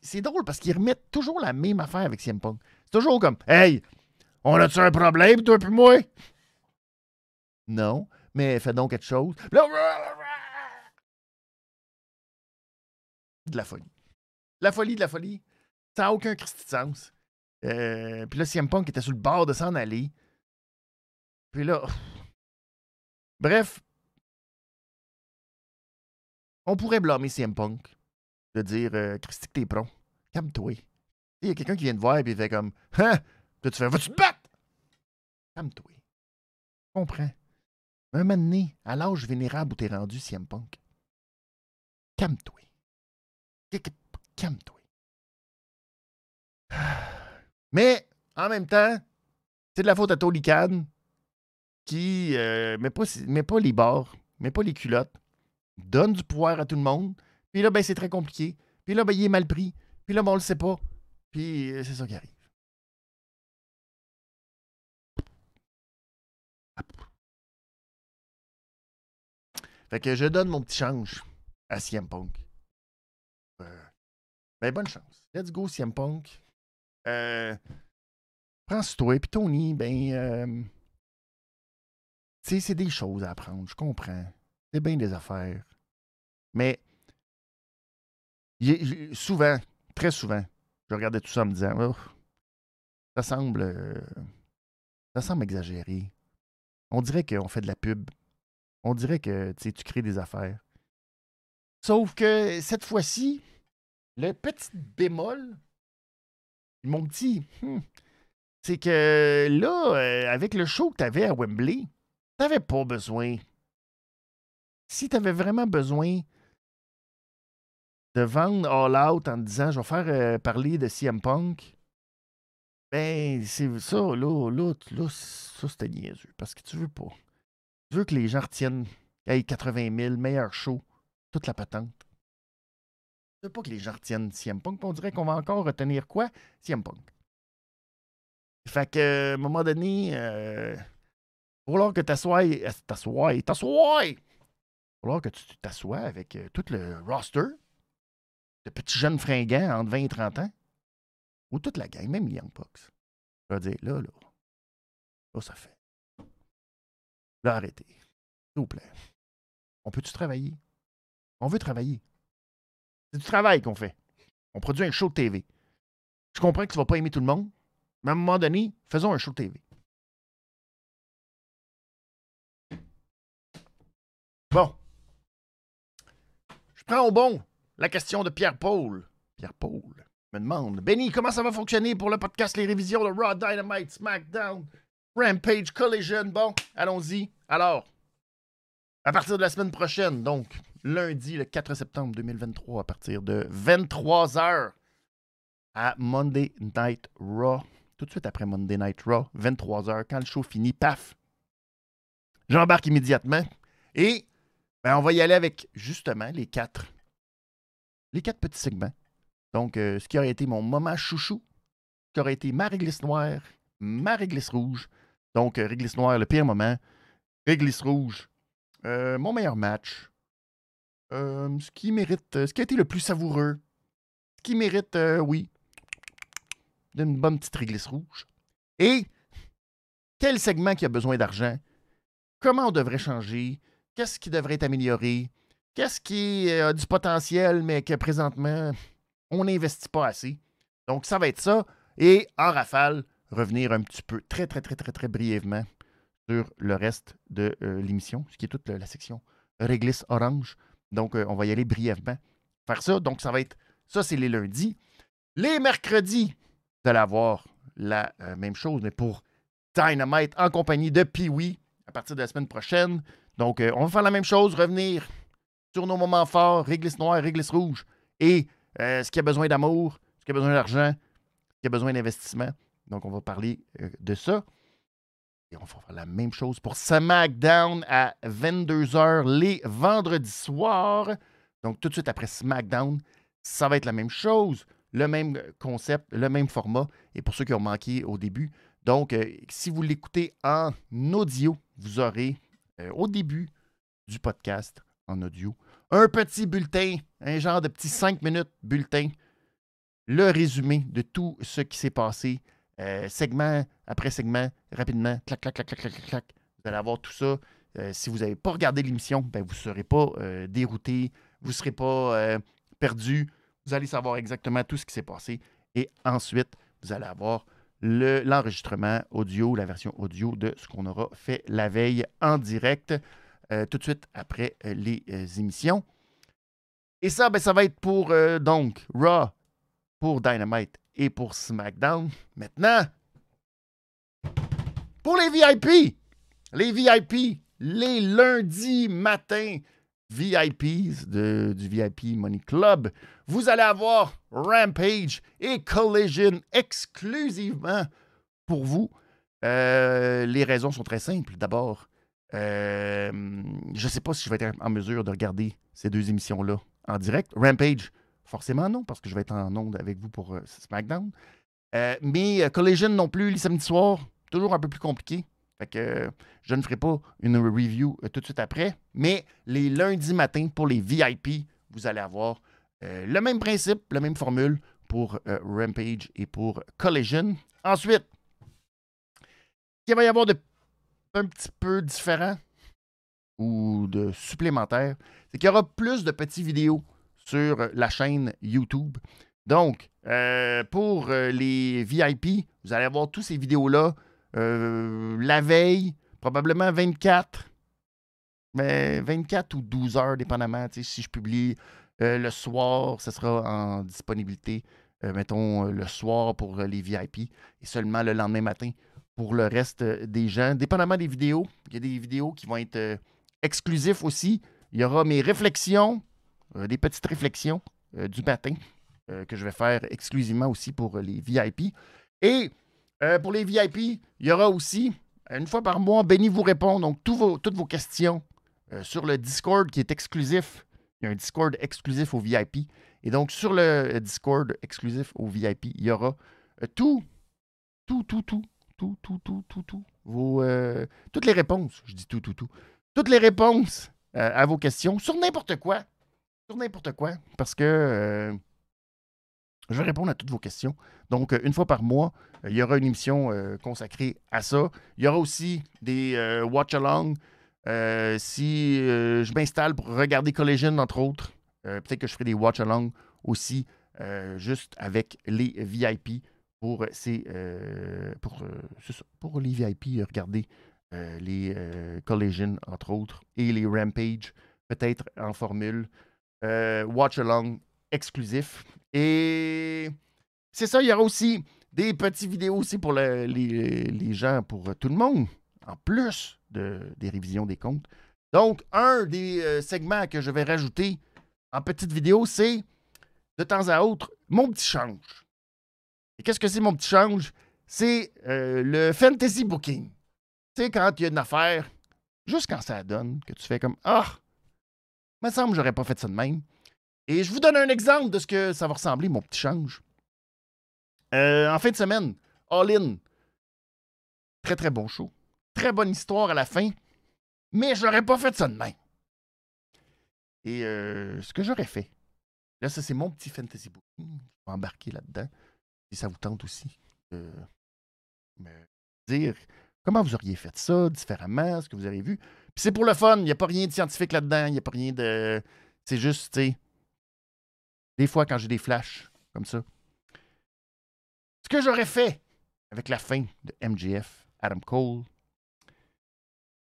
C'est drôle parce qu'ils remettent toujours la même affaire avec CM Punk. C'est toujours comme Hey, on a-tu un problème, toi et moi? Non, mais fais donc quelque chose. De la folie. La folie de la folie. Ça n'a aucun Christi de sens. Euh, puis là, CM Punk était sur le bord de s'en aller. Puis là. Bref, on pourrait blâmer CM Punk de dire euh, Christy, t'es prompt. Calme-toi. Il y a quelqu'un qui vient te voir et il fait comme Hein? Puis tu fais? Vas-tu te battre Calme-toi. Comprends. Un moment à l'âge vénérable où t'es rendu, CM Punk, calme-toi. Calme-toi. Mais, en même temps, c'est de la faute à Tony qui euh, met, pas, met pas les barres, met pas les culottes, donne du pouvoir à tout le monde. Puis là, ben, c'est très compliqué. Puis là, ben, il est mal pris. Puis là, ben, on le sait pas. Puis euh, c'est ça qui arrive. Fait que je donne mon petit change à CM Punk. Ben, bonne chance. Let's go, CM Punk. Euh, prends sur toi. Puis Tony, ben, euh, c'est des choses à apprendre, je comprends. C'est bien des affaires. Mais souvent, très souvent, je regardais tout ça en me disant ça semble euh, ça semble exagéré. On dirait qu'on fait de la pub. On dirait que tu crées des affaires. Sauf que cette fois-ci, le petit bémol, mon petit, hmm, c'est que là, euh, avec le show que tu avais à Wembley, T'avais pas besoin. Si tu avais vraiment besoin de vendre All Out en disant je vais faire euh, parler de CM Punk, ben, c'est ça, là, là, là ça, c'était niaiseux. Parce que tu veux pas. Tu veux que les gens retiennent hey, 80 000, meilleur show, toute la patente. Veux pas que les gens retiennent CM Punk, on dirait qu'on va encore retenir quoi? CM Punk. Fait que, à un moment donné, euh, pour que t'assoies, euh, t'assoies, t'assoies, pour que tu t'assoies avec euh, tout le roster de petits jeunes fringants entre 20 et 30 ans, ou toute la gang, même Young Bucks. Je vais dire, là, là, là, ça fait. Là, arrêtez. S'il vous plaît. On peut-tu travailler? On veut travailler. C'est du travail qu'on fait. On produit un show TV. Je comprends que tu ne vas pas aimer tout le monde, mais à un moment donné, faisons un show TV. Bon. Je prends au bon la question de Pierre-Paul. Pierre-Paul me demande Benny, comment ça va fonctionner pour le podcast Les Révisions de Raw Dynamite, SmackDown, Rampage, Collision Bon, allons-y. Alors, à partir de la semaine prochaine, donc lundi, le 4 septembre 2023, à partir de 23h à Monday Night Raw. Tout de suite après Monday Night Raw, 23h, quand le show finit, paf, j'embarque immédiatement. Et ben, on va y aller avec justement les quatre, les quatre petits segments donc, euh, ce qui aurait été mon moment chouchou, ce qui aurait été ma réglisse noire, ma réglisse rouge. Donc, euh, réglisse noire, le pire moment. Réglisse rouge, euh, mon meilleur match. Ce qui mérite, ce qui a été le plus savoureux. Ce qui mérite, oui, d'une bonne petite réglisse rouge. Et quel segment qui a besoin d'argent? Comment on devrait changer? Qu'est-ce qui devrait être amélioré? Qu'est-ce qui a du potentiel, mais que présentement, on n'investit pas assez? Donc, ça va être ça. Et en rafale, revenir un petit peu, très, très, très, très, très brièvement sur le reste de euh, l'émission, ce qui est toute la section réglisse orange. Donc, euh, on va y aller brièvement. Faire ça. Donc, ça va être. Ça, c'est les lundis. Les mercredis, vous allez avoir la euh, même chose, mais pour Dynamite en compagnie de Pee-Wee à partir de la semaine prochaine. Donc, on va faire la même chose, revenir sur nos moments forts, réglisse noire, réglisse rouge et euh, ce qui a besoin d'amour, ce qui a besoin d'argent, ce qui a besoin d'investissement. Donc, on va parler euh, de ça. Et on va faire la même chose pour SmackDown à 22h les vendredis soirs. Donc, tout de suite après SmackDown, ça va être la même chose, le même concept, le même format. Et pour ceux qui ont manqué au début, donc, euh, si vous l'écoutez en audio, vous aurez au début du podcast en audio un petit bulletin, un genre de petit 5 minutes bulletin, le résumé de tout ce qui s'est passé, euh, segment après segment, rapidement, clac, clac, clac, clac, clac, clac. Vous allez avoir tout ça. Euh, si vous n'avez pas regardé l'émission, ben, vous ne serez pas euh, dérouté, vous ne serez pas perdu. Vous allez savoir exactement tout ce qui s'est passé. Et ensuite, vous allez avoir l'enregistrement audio, la version audio de ce qu'on aura fait la veille en direct. Tout de suite après les émissions. Et ça, ben, ça va être pour donc Raw, pour Dynamite et pour SmackDown. Maintenant, pour les VIP, les VIP, les lundis matins VIPs du VIP Money Club, vous allez avoir Rampage et Collision exclusivement pour vous. les raisons sont très simples. D'abord, euh, je ne sais pas si je vais être en mesure de regarder ces deux émissions-là en direct. Rampage, forcément non, parce que je vais être en onde avec vous pour euh, SmackDown. Euh, mais Collision non plus, les samedis soirs, toujours un peu plus compliqué. Je ne ferai pas une review tout de suite après. Mais les lundis matins pour les VIP, vous allez avoir le même principe, la même formule pour Rampage et pour Collision. Ensuite, il va y avoir de un petit peu différent ou de supplémentaire, c'est qu'il y aura plus de petites vidéos sur la chaîne YouTube. Donc, euh, pour euh, les VIP, vous allez avoir toutes ces vidéos-là euh, la veille, probablement 24, mais 24 ou 12 heures, dépendamment. Si je publie le soir, ce sera en disponibilité, mettons, le soir pour les VIP et seulement le lendemain matin pour le reste des gens. Dépendamment des vidéos, il y a des vidéos qui vont être exclusives aussi. Il y aura mes réflexions, des petites réflexions euh, du matin euh, que je vais faire exclusivement aussi pour les VIP. Et euh, pour les VIP, il y aura aussi, une fois par mois, Benny vous répond. Donc, toutes vos questions sur le Discord qui est exclusif. Il y a un Discord exclusif aux VIP. Et donc, sur le Discord exclusif aux VIP, il y aura tout, tout, tout, tout, tout, tout, tout, tout, toutes les réponses. Je dis tout, tout, tout. Toutes les réponses à vos questions sur n'importe quoi sur n'importe quoi, parce que euh, je vais répondre à toutes vos questions. Donc, euh, une fois par mois, euh, il y aura une émission consacrée à ça. Il y aura aussi des watch-along. si je m'installe pour regarder Collision, entre autres, peut-être que je ferai des watch-along aussi, juste avec les VIP pour, ces, pour, pour les VIP, regarder les Collision, entre autres, et les Rampage, peut-être en formule. Euh, watch along exclusif. Et c'est ça, il y aura aussi des petites vidéos aussi pour les, gens, pour tout le monde, en plus de, des révisions des comptes. Donc, un des euh, segments que je vais rajouter en petite vidéo, c'est de temps à autre mon petit change. Et qu'est-ce que c'est mon petit change? C'est euh, le fantasy booking. Sais, quand il y a une affaire, juste quand ça donne, que tu fais comme Ah, me semble que j'aurais pas fait ça de même. Et je vous donne un exemple de ce que ça va ressembler, mon petit change. Euh, en fin de semaine, All In. Très, très bon show. Très bonne histoire à la fin. Mais j'aurais pas fait ça de même. Et euh, ce que j'aurais fait, là, ça, c'est mon petit fantasy book. Je vais embarquer là-dedans. Si ça vous tente aussi de me dire comment vous auriez fait ça différemment, ce que vous avez vu? Puis c'est pour le fun. Il n'y a pas rien de scientifique là-dedans. Il n'y a pas rien de. C'est juste, tu sais. Des fois, quand j'ai des flashs comme ça. Ce que j'aurais fait avec la fin de MGF, Adam Cole.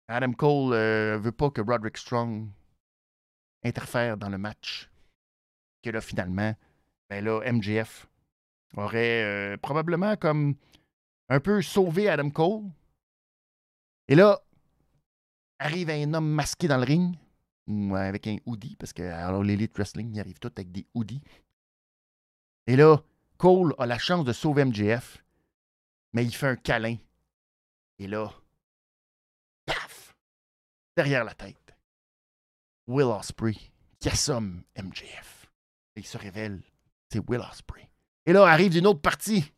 Adam Cole ne euh, veut pas que Roderick Strong interfère dans le match. Que là, finalement, ben là, MGF aurait euh, probablement comme un peu sauvé Adam Cole. Et là, arrive un homme masqué dans le ring, avec un hoodie, parce que alors l'Elite Wrestling, ils arrivent tous avec des hoodies. Et là, Cole a la chance de sauver MJF, mais il fait un câlin. Et là, paf! Derrière la tête, Will Ospreay qui assomme MJF. Et il se révèle, c'est Will Ospreay. Et là, arrive d'une autre partie,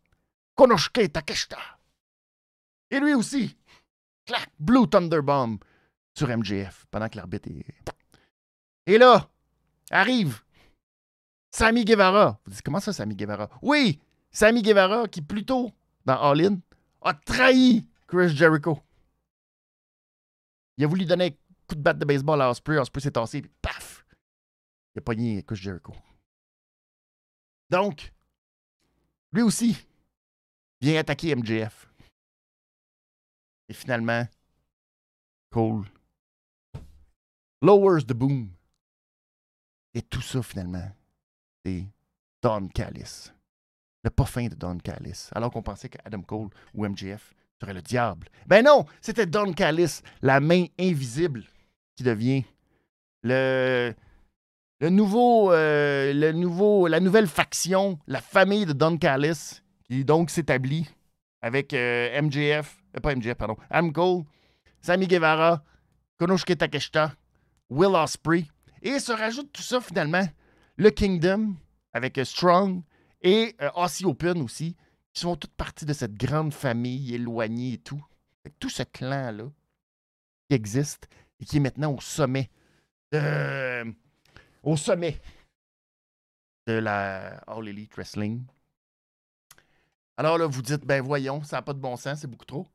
Konosuke Takeshita. Et lui aussi, clac, Blue Thunder Bomb sur MJF pendant que l'arbitre est. Et là, arrive Sammy Guevara. Vous dites, comment ça, Sammy Guevara? Oui, Sammy Guevara, qui plus tôt, dans All In, a trahi Chris Jericho. Il a voulu donner un coup de batte de baseball à Osprey. Osprey s'est tassé, puis paf! Il a pogné Chris Jericho. Donc, lui aussi vient attaquer MJF. Et finalement, Cole lowers the boom. Et tout ça, finalement, c'est Don Callis. Le pas fin de Don Callis. Alors qu'on pensait qu'Adam Cole ou MJF serait le diable. Ben non, c'était Don Callis, la main invisible, qui devient le, le nouveau, euh, le nouveau, la nouvelle faction, la famille de Don Callis, qui donc s'établit avec euh, MJF, pas MJF, pardon, Adam Cole, Sammy Guevara, Konosuke Takeshita, Will Osprey. Et se rajoute tout ça finalement, le Kingdom avec euh, Strong et euh, Aussie Open aussi, qui sont toutes parties de cette grande famille éloignée et tout. Tout ce clan-là qui existe et qui est maintenant au sommet. au sommet de la All Elite Wrestling. Alors là, vous dites, ben voyons, ça n'a pas de bon sens, c'est beaucoup trop.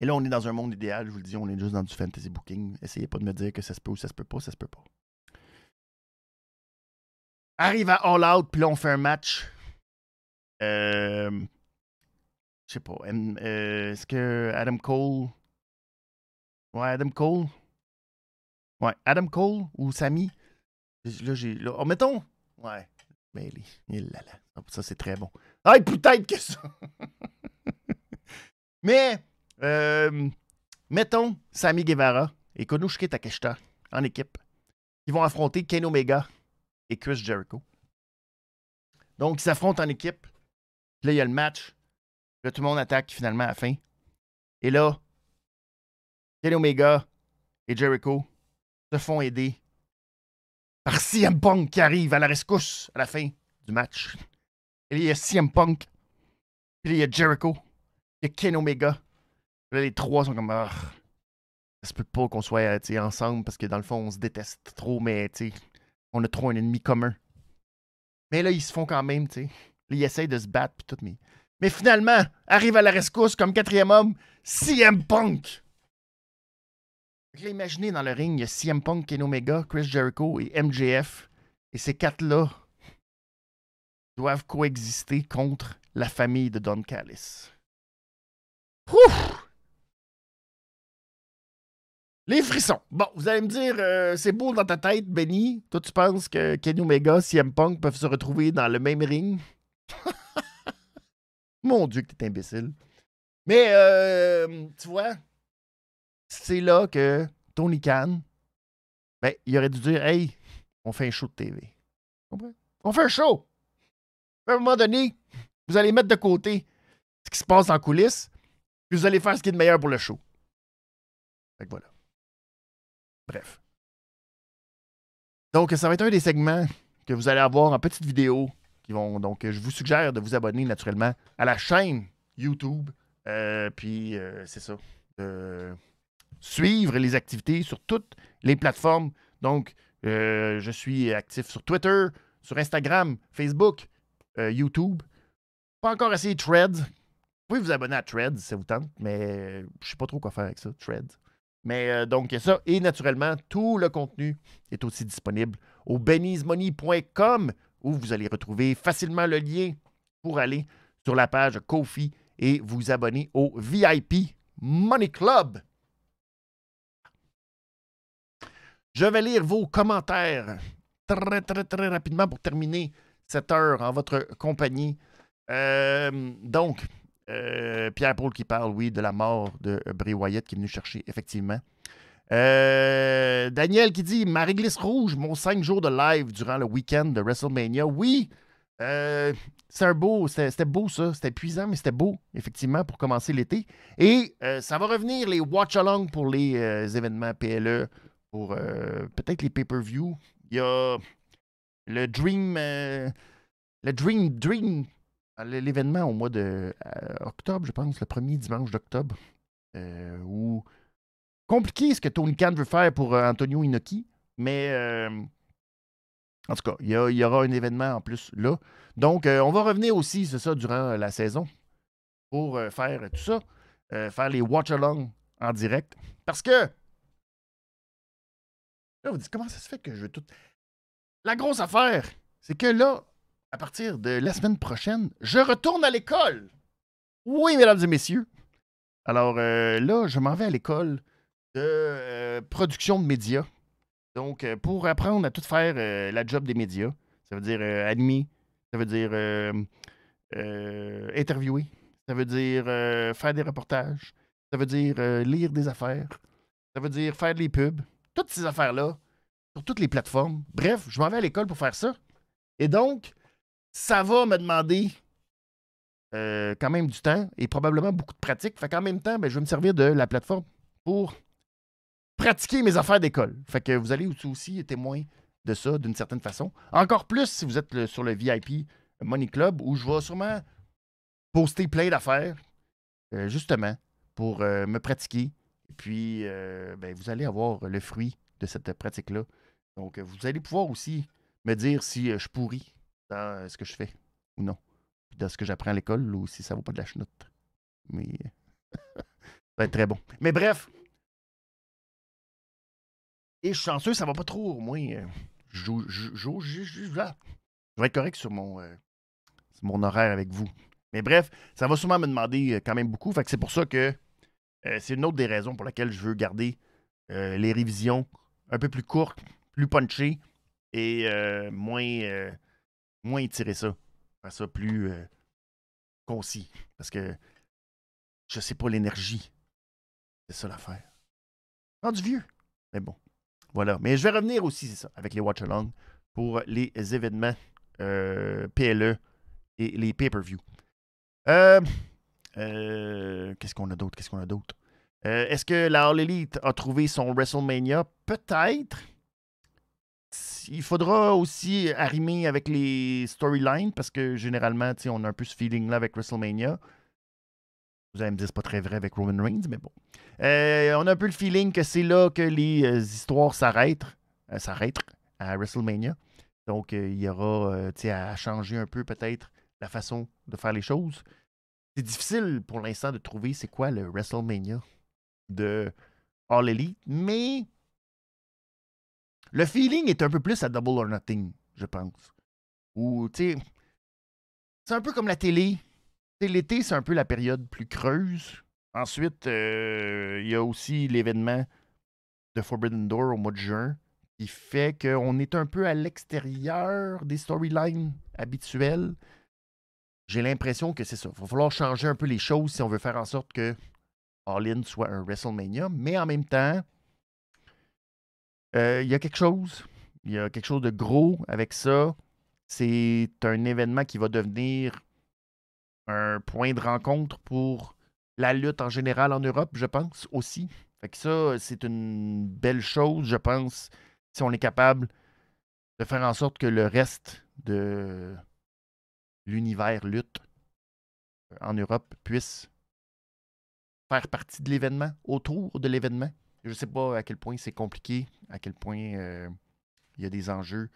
Et là, on est dans un monde idéal, je vous le dis, on est juste dans du fantasy booking. Essayez pas de me dire que ça se peut ou ça se peut pas, ça se peut pas. Arrive à All Out, puis là, on fait un match. Euh, je sais pas. Euh, est-ce que Adam Cole? Ouais, Adam Cole? Ouais, Adam Cole ou Samy. Là, j'ai. Oh, mettons. Ouais. Mais il là, là. Ça, c'est très bon. Ah, peut-être que ça. Mais euh, mettons Sami Guevara et Konushke Takeshita en équipe. qui vont affronter Ken Omega et Chris Jericho. Donc, ils s'affrontent en équipe. Là, il y a le match. Là, tout le monde attaque finalement à la fin. Et là, Kenny Omega et Jericho se font aider par CM Punk qui arrive à la rescousse à la fin du match. Et là, il y a CM Punk. Puis il y a Jericho. Il y a Ken Omega. Là, les trois sont comme. Ah, ça se peut pas qu'on soit ensemble parce que dans le fond, on se déteste trop, mais on a trop un ennemi commun. Mais là, ils se font quand même, tu. Ils essayent de se battre, puis tout, mais mais finalement, arrive à la rescousse comme quatrième homme, CM Punk. imaginez dans le ring, il y a CM Punk, Ken Omega, Chris Jericho et MJF. Et ces quatre-là doivent coexister contre la famille de Don Callis. Ouf! Les frissons. Bon, vous allez me dire, euh, c'est beau dans ta tête, Benny. Toi, tu penses que Kenny Omega, CM Punk peuvent se retrouver dans le même ring? Mon Dieu, que t'es imbécile. Mais, euh, tu vois, c'est là que Tony Khan, ben, il aurait dû dire Hey, on fait un show de TV. On fait un show. À un moment donné, vous allez mettre de côté ce qui se passe en coulisses, puis vous allez faire ce qui est de meilleur pour le show. Fait que voilà. Bref. Donc, ça va être un des segments que vous allez avoir en petite vidéo donc, je vous suggère de vous abonner naturellement à la chaîne YouTube. Euh, puis, euh, c'est ça. Suivre les activités sur toutes les plateformes. Donc, euh, je suis actif sur Twitter, sur Instagram, Facebook, YouTube. Pas encore essayé Threads. Vous pouvez vous abonner à Threads si ça vous tente, mais je sais pas trop quoi faire avec ça, Threads. Mais donc, ça. Et naturellement, tout le contenu est aussi disponible au benny'smoney.com où vous allez retrouver facilement le lien pour aller sur la page Kofi et vous abonner au VIP Money Club. Je vais lire vos commentaires très, très, très rapidement pour terminer cette heure en votre compagnie. Euh, donc, euh, Pierre-Paul qui parle, oui, de la mort de Bray Wyatt qui est venu chercher, effectivement. Euh, Daniel qui dit Ma réglisse rouge, mon 5 jours de live durant le week-end de WrestleMania. Oui, euh, c'est beau, c'était beau ça, c'était épuisant, mais c'était beau, effectivement, pour commencer l'été. Et ça va revenir les watch-along pour les événements PLE, pour peut-être les pay-per-view. Il y a le Dream, le Dream, Dream, l'événement au mois de octobre, je pense, le premier dimanche d'octobre, où compliqué ce que Tony Khan veut faire pour euh, Antonio Inoki, mais euh, en tout cas, il y, aura un événement en plus là. Donc, euh, on va revenir aussi, c'est ça, durant la saison pour faire tout ça, faire les watch-along en direct. Parce que, là, vous dites, comment ça se fait que je veux tout? La grosse affaire, c'est que là, à partir de la semaine prochaine, je retourne à l'école. Oui, mesdames et messieurs. Alors là, je m'en vais à l'école de euh, production de médias. Donc, euh, pour apprendre à tout faire euh, la job des médias, ça veut dire animer, ça veut dire interviewer, ça veut dire faire des reportages, ça veut dire lire des affaires, ça veut dire faire des pubs, toutes ces affaires-là, sur toutes les plateformes. Bref, je m'en vais à l'école pour faire ça. Et donc, ça va me demander quand même du temps et probablement beaucoup de pratique. Fait qu'en même temps, ben, je vais me servir de la plateforme pour pratiquer mes affaires d'école. Fait que vous allez aussi être témoin de ça d'une certaine façon. Encore plus si vous êtes sur le VIP Money Club où je vais sûrement poster plein d'affaires, euh, justement, pour euh, me pratiquer. Puis, euh, ben, vous allez avoir le fruit de cette pratique-là. Donc, vous allez pouvoir aussi me dire si je pourris dans ce que je fais ou non. Puis dans ce que j'apprends à l'école ou si ça vaut pas de la chenoute. Mais ça va être très bon. Mais bref, et je suis chanceux, ça va pas trop, au moins. Euh, je, vais être correct sur mon, euh, mon horaire avec vous. Mais bref, ça va sûrement me demander euh, quand même beaucoup. Fait que c'est pour ça que c'est une autre des raisons pour laquelle je veux garder les révisions un peu plus courtes, plus punchées et moins, moins étirer ça. Faire ça plus concis. Parce que je sais pas l'énergie. C'est ça l'affaire. du vieux. Mais bon. Voilà. Mais je vais revenir aussi, c'est ça, avec les watch-along pour les événements euh, PLE et les pay-per-view. Euh, euh, Qu'est-ce qu'on a d'autre? Qu'est-ce qu'on a d'autre? Euh, Est-ce que la All Elite a trouvé son WrestleMania? Peut-être. Il faudra aussi arrimer avec les storylines parce que généralement, on a un peu ce feeling-là avec WrestleMania. Vous allez me dire, c'est pas très vrai avec Roman Reigns, mais bon. Euh, on a un peu le feeling que c'est là que les euh, histoires s'arrêtent, euh, s'arrêtent à WrestleMania. Donc, il y aura à changer un peu peut-être la façon de faire les choses. C'est difficile pour l'instant de trouver c'est quoi le WrestleMania de All Elite, mais le feeling est un peu plus à Double or Nothing, je pense. Ou, tu sais, c'est un peu comme la télé. L'été, c'est un peu la période plus creuse. Ensuite, euh, il y a aussi l'événement de Forbidden Door au mois de juin qui fait qu'on est un peu à l'extérieur des storylines habituelles. J'ai l'impression que c'est ça. Il va falloir changer un peu les choses si on veut faire en sorte que All soit un WrestleMania. Mais en même temps, il y a quelque chose. Il y a quelque chose de gros avec ça. C'est un événement qui va devenir un point de rencontre pour la lutte en général en Europe, je pense aussi. Fait que ça, c'est une belle chose, je pense, si on est capable de faire en sorte que le reste de l'univers lutte euh, en Europe puisse faire partie de l'événement, autour de l'événement. Je sais pas à quel point c'est compliqué, à quel point euh, il y a des enjeux.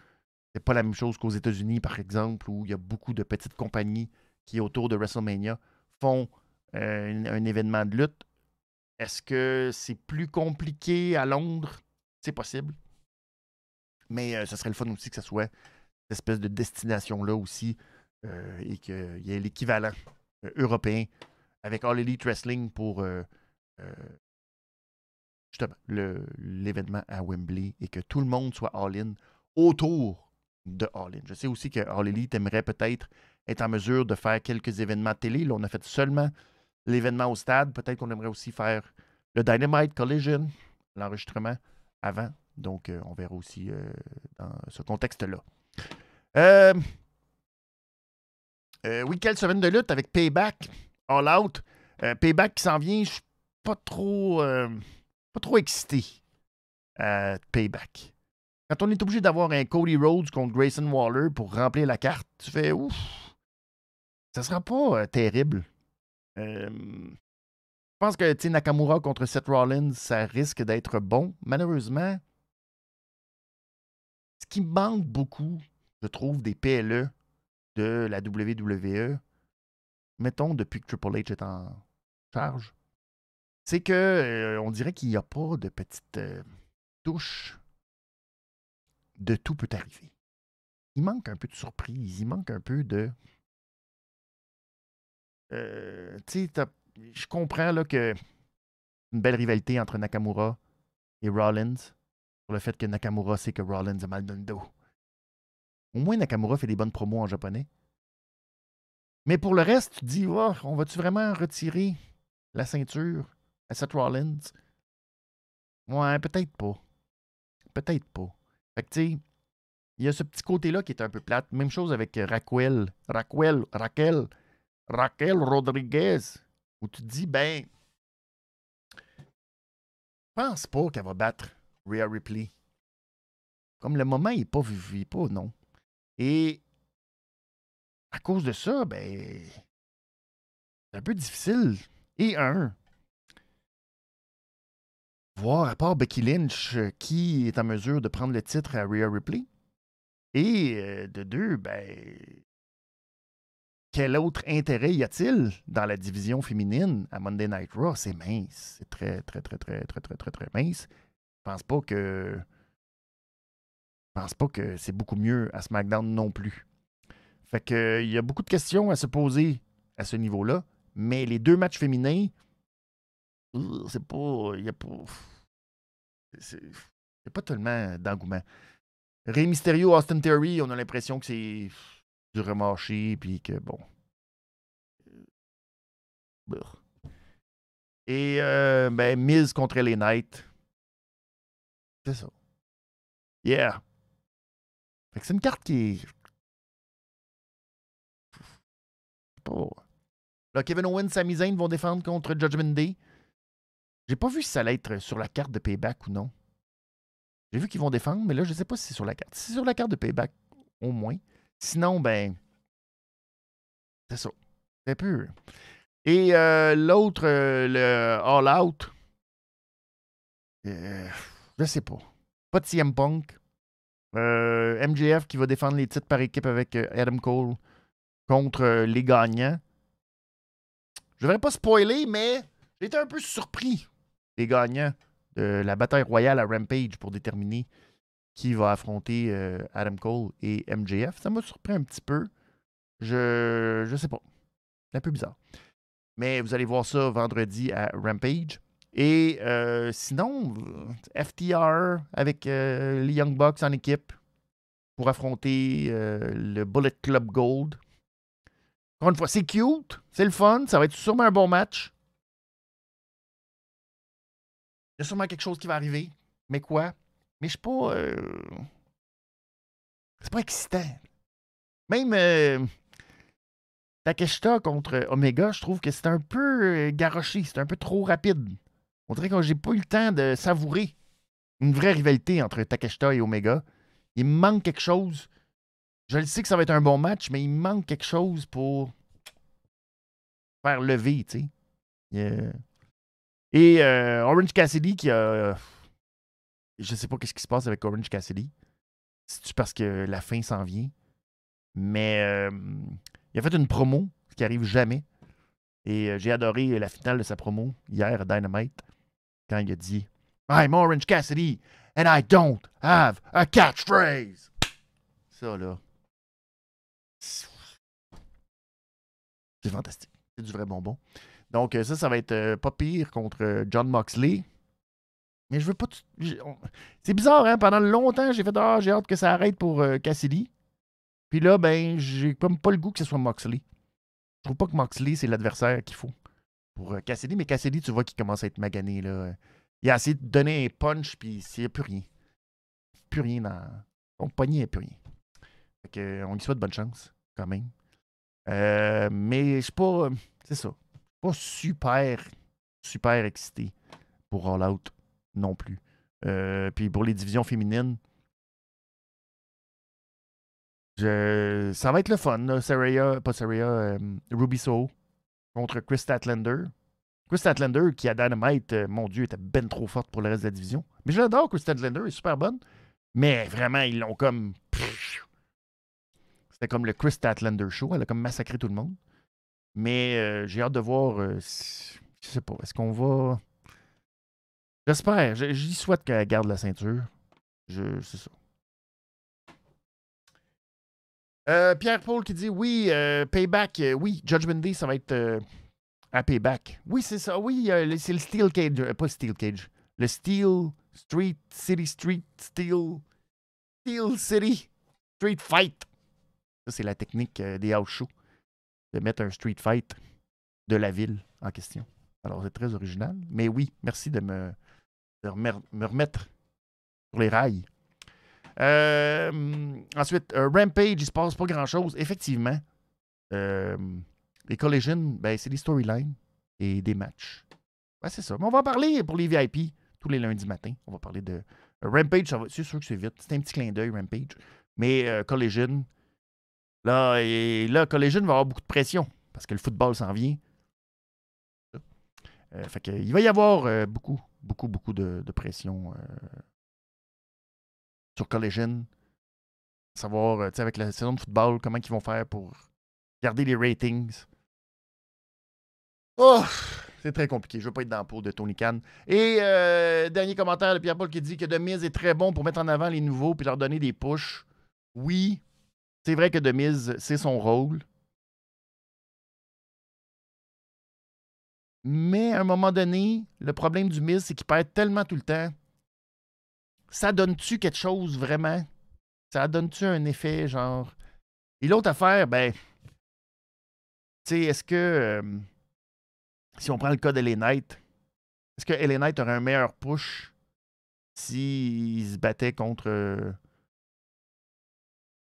C'est pas la même chose qu'aux États-Unis, par exemple, où il y a beaucoup de petites compagnies qui, autour de WrestleMania, font euh, un, événement de lutte. Est-ce que c'est plus compliqué à Londres? C'est possible. Mais euh, ce serait le fun aussi que ce soit cette espèce de destination-là aussi euh, et qu'il y ait l'équivalent euh, européen avec All Elite Wrestling pour justement l'événement à Wembley et que tout le monde soit all-in autour de All In. Je sais aussi que All Elite aimerait peut-être être en mesure de faire quelques événements télé. Là, on a fait seulement l'événement au stade. Peut-être qu'on aimerait aussi faire le Dynamite Collision, l'enregistrement avant. Donc, euh, on verra aussi euh, dans ce contexte-là. Euh, euh, oui, quelle semaine de lutte avec Payback, All Out. Payback qui s'en vient, je suis pas trop, pas trop excité à Payback. Quand on est obligé d'avoir un Cody Rhodes contre Grayson Waller pour remplir la carte, tu fais ouf, ça sera pas euh, terrible. Euh, je pense que Nakamura contre Seth Rollins, ça risque d'être bon. Malheureusement, ce qui manque beaucoup, je trouve, des PLE de la WWE, mettons depuis que Triple H est en charge, c'est que euh, on dirait qu'il n'y a pas de petite euh, touche de tout peut arriver. Il manque un peu de surprise, il manque un peu de. Euh, tu sais, je comprends là, que une belle rivalité entre Nakamura et Rollins sur le fait que Nakamura sait que Rollins a mal dans le dos. Au moins, Nakamura fait des bonnes promos en japonais. Mais pour le reste, tu te dis, Oh, on va-tu vraiment retirer la ceinture Seth Rollins? Ouais, peut-être pas. Peut-être pas. Fait que, tu sais, il y a ce petit côté-là qui est un peu plate. Même chose avec euh, Raquel. Raquel, Raquel, Raquel Rodriguez. Où tu te dis, ben, pense pas qu'elle va battre Rhea Ripley. Comme le moment, n'est pas vu, pas, non. Et à cause de ça, ben, c'est un peu difficile. Et un, voir à part Becky Lynch euh, qui est en mesure de prendre le titre à Rhea Ripley. Et euh, de deux, ben, quel autre intérêt y a-t-il dans la division féminine à Monday Night Raw? C'est mince. C'est très, très, très, très, très, très, très, très mince. Je pense pas que. Je pense pas que c'est beaucoup mieux à SmackDown non plus. Fait que il y a beaucoup de questions à se poser à ce niveau-là. Mais les deux matchs féminins, c'est pas. Il y a pas. C'est pas tellement d'engouement. Rey Mysterio, Austin Theory, on a l'impression que c'est du remarché, puis que bon. Euh. Et euh, ben, Miz contre les Knights. C'est ça. Yeah. Fait que c'est une carte qui est. Pas... Là, Kevin Owens et Sami Zayn vont défendre contre Judgment Day. J'ai pas vu si ça allait être sur la carte de Payback ou non. J'ai vu qu'ils vont défendre, mais là, je sais pas si c'est sur la carte. Si c'est sur la carte de Payback, au moins. Sinon, ben. C'est ça. C'est peu. Et euh, l'autre, euh, le All Out. Euh, je sais pas. Pas de CM Punk. Euh, MJF qui va défendre les titres par équipe avec euh, Adam Cole contre euh, les gagnants. Je ne vais pas spoiler, mais été un peu surpris des gagnants de la bataille royale à Rampage pour déterminer qui va affronter euh, Adam Cole et MJF. Ça m'a surpris un petit peu. Je je sais pas. C'est un peu bizarre. Mais vous allez voir ça vendredi à Rampage. Et euh, sinon, FTR avec euh, les Young Bucks en équipe pour affronter le Bullet Club Gold. Encore une fois, c'est cute, c'est le fun, ça va être sûrement un bon match. Sûrement quelque chose qui va arriver. Mais quoi? Mais je suis pas. euh, C'est pas excitant. Même euh, Takeshita contre Omega, je trouve que c'est un peu euh, garoché, c'est un peu trop rapide. On dirait que j'ai pas eu le temps de savourer une vraie rivalité entre Takeshita et Omega. Il me manque quelque chose. Je le sais que ça va être un bon match, mais il me manque quelque chose pour faire lever, tu sais. Et euh, Orange Cassidy qui a. Je sais pas qu'est-ce qui se passe avec Orange Cassidy. C'est-tu parce que la fin s'en vient? Mais euh, il a fait une promo, ce qui arrive jamais. Et euh, j'ai adoré la finale de sa promo hier à Dynamite, quand il a dit I'm Orange Cassidy and I don't have a catchphrase. Ça, là. C'est fantastique. C'est du vrai bonbon. Donc, euh, ça, ça va être euh, pas pire contre euh, John Moxley. Mais je veux pas. C'est bizarre, hein? Pendant longtemps, j'ai fait Ah, j'ai hâte que ça arrête pour Cassidy. Puis là, ben, j'ai comme pas le goût que ce soit Moxley. Je trouve pas que Moxley, c'est l'adversaire qu'il faut pour Cassidy. Mais Cassidy, tu vois qu'il commence à être magané, là. Il a essayé de donner un punch, puis il n'y a plus rien. Plus rien dans. Son poignet, il n'y a plus rien. Fait que, on lui souhaite bonne chance, quand même. Mais je suis pas. C'est ça. Pas super, super excité pour All Out non plus. Euh, puis pour les divisions féminines, ça va être le fun. Là. Saraya, pas Saraya, euh, Ruby contre Chris Statlander. Chris Statlander, qui à Dynamite, euh, mon Dieu, était ben trop forte pour le reste de la division. Mais je l'adore, Chris Statlander, elle est super bonne. Mais vraiment, ils l'ont comme. C'était comme le Chris Statlander Show. Elle a comme massacré tout le monde. Mais euh, j'ai hâte de voir. euh, je sais pas. Est-ce qu'on va. J'espère. Je- J'y souhaite qu'elle garde la ceinture. Je, c'est ça. Euh, Pierre-Paul qui dit oui, Payback, oui, Judgment Day, ça va être à Payback. Oui, c'est ça, oui, c'est le Steel Cage, pas Steel Cage, le Steel Street, City Street, Steel, Steel City, Street Fight. Ça, c'est la technique des house shows, de mettre un Street Fight de la ville en question. Alors, c'est très original, mais oui, merci de me, de me remettre sur les rails. Euh, ensuite, euh, Rampage, il se passe pas grand-chose. Effectivement, euh, les Collisions, ben, c'est des storylines et des matchs. C'est ça. Mais on va en parler pour les VIP tous les lundis matins. On va parler de Rampage. C'est sûr que c'est vite. C'est un petit clin d'œil, Rampage. Mais Collision, là, et, là, Collision va avoir beaucoup de pression parce que le football s'en vient. Euh, fait il va y avoir euh, beaucoup, beaucoup, beaucoup de, pression euh, sur Collision. Savoir, tu sais, avec la saison de football, comment ils vont faire pour garder les ratings. Oh, c'est très compliqué. Je veux pas être dans la peau de Tony Khan. Et dernier commentaire de Pierre-Paul qui dit que Demise est très bon pour mettre en avant les nouveaux puis leur donner des pushs. Oui, c'est vrai que Demise, c'est son rôle. Mais à un moment donné, le problème du Miz, c'est qu'il perd tellement tout le temps. Ça donne-tu quelque chose vraiment? Ça donne-tu un effet genre? Et l'autre affaire, ben. Tu sais, est-ce que. si on prend le cas d'Ellen Knight, est-ce que Ellen Knight aurait un meilleur push s'il se battait contre euh,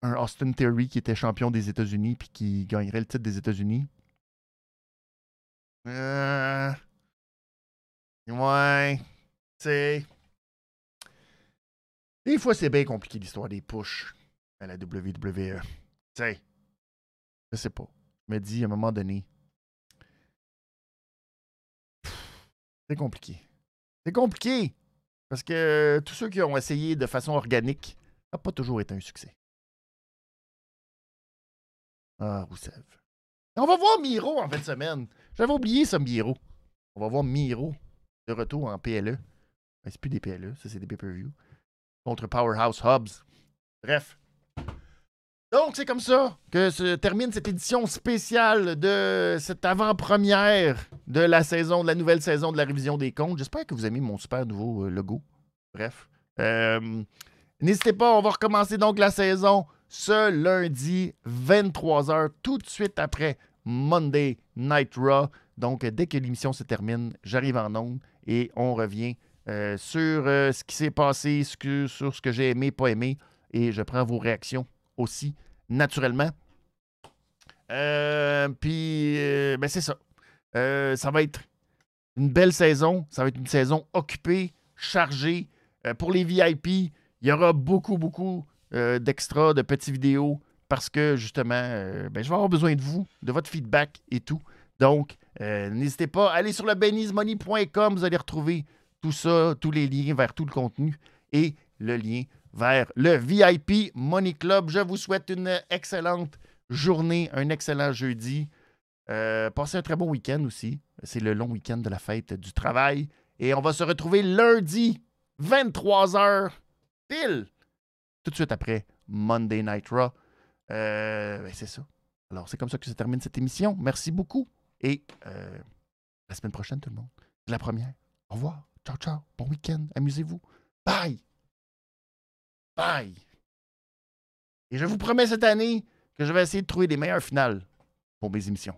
un Austin Theory qui était champion des États-Unis puis qui gagnerait le titre des États-Unis. Euh... Ouais. C'est. Des fois, c'est bien compliqué l'histoire des push à la WWE. Tu. Je sais pas. Je me dis à un moment donné. C'est compliqué. C'est compliqué. Parce que tous ceux qui ont essayé de façon organique, n'a pas toujours été un succès. Ah, Rousseff. On va voir Miro en fin de semaine. J'avais oublié ça, Miro. On va voir Miro de retour en PLE. Ben, c'est plus des PLE, ça c'est des pay-per-view. Contre Powerhouse Hubs. Bref. Donc, c'est comme ça que se termine cette édition spéciale de cette avant-première de la saison, de la nouvelle saison de la révision des comptes. J'espère que vous aimez mon super nouveau euh, logo. Bref. Euh, n'hésitez pas, on va recommencer donc la saison ce lundi, 23h, tout de suite après Monday Night Raw. Donc, dès que l'émission se termine, j'arrive en ondes et on revient euh, sur ce qui s'est passé, sur ce que j'ai aimé, pas aimé, et je prends vos réactions aussi naturellement. Euh, puis, euh, ben c'est ça. Euh, ça va être une belle saison. Ça va être une saison occupée, chargée. pour les VIP, il y aura beaucoup, beaucoup d'extras, de petites vidéos parce que justement, ben, je vais avoir besoin de vous, de votre feedback et tout. Donc, n'hésitez pas, allez sur le benizmoney.com, vous allez retrouver tout ça, tous les liens vers tout le contenu et le lien vers le VIP Money Club. Je vous souhaite une excellente journée, un excellent jeudi. Euh, passez un très bon week-end aussi. C'est le long week-end de la fête du travail. Et on va se retrouver lundi, 23h, pile, tout de suite après Monday Night Raw. Euh, ben, c'est ça. Alors, c'est comme ça que se termine cette émission. Merci beaucoup. Et euh, la semaine prochaine, tout le monde. C'est la première. Au revoir. Ciao, ciao. Bon week-end. Amusez-vous. Bye. Bye! Et je vous promets cette année que je vais essayer de trouver des meilleures finales pour mes émissions.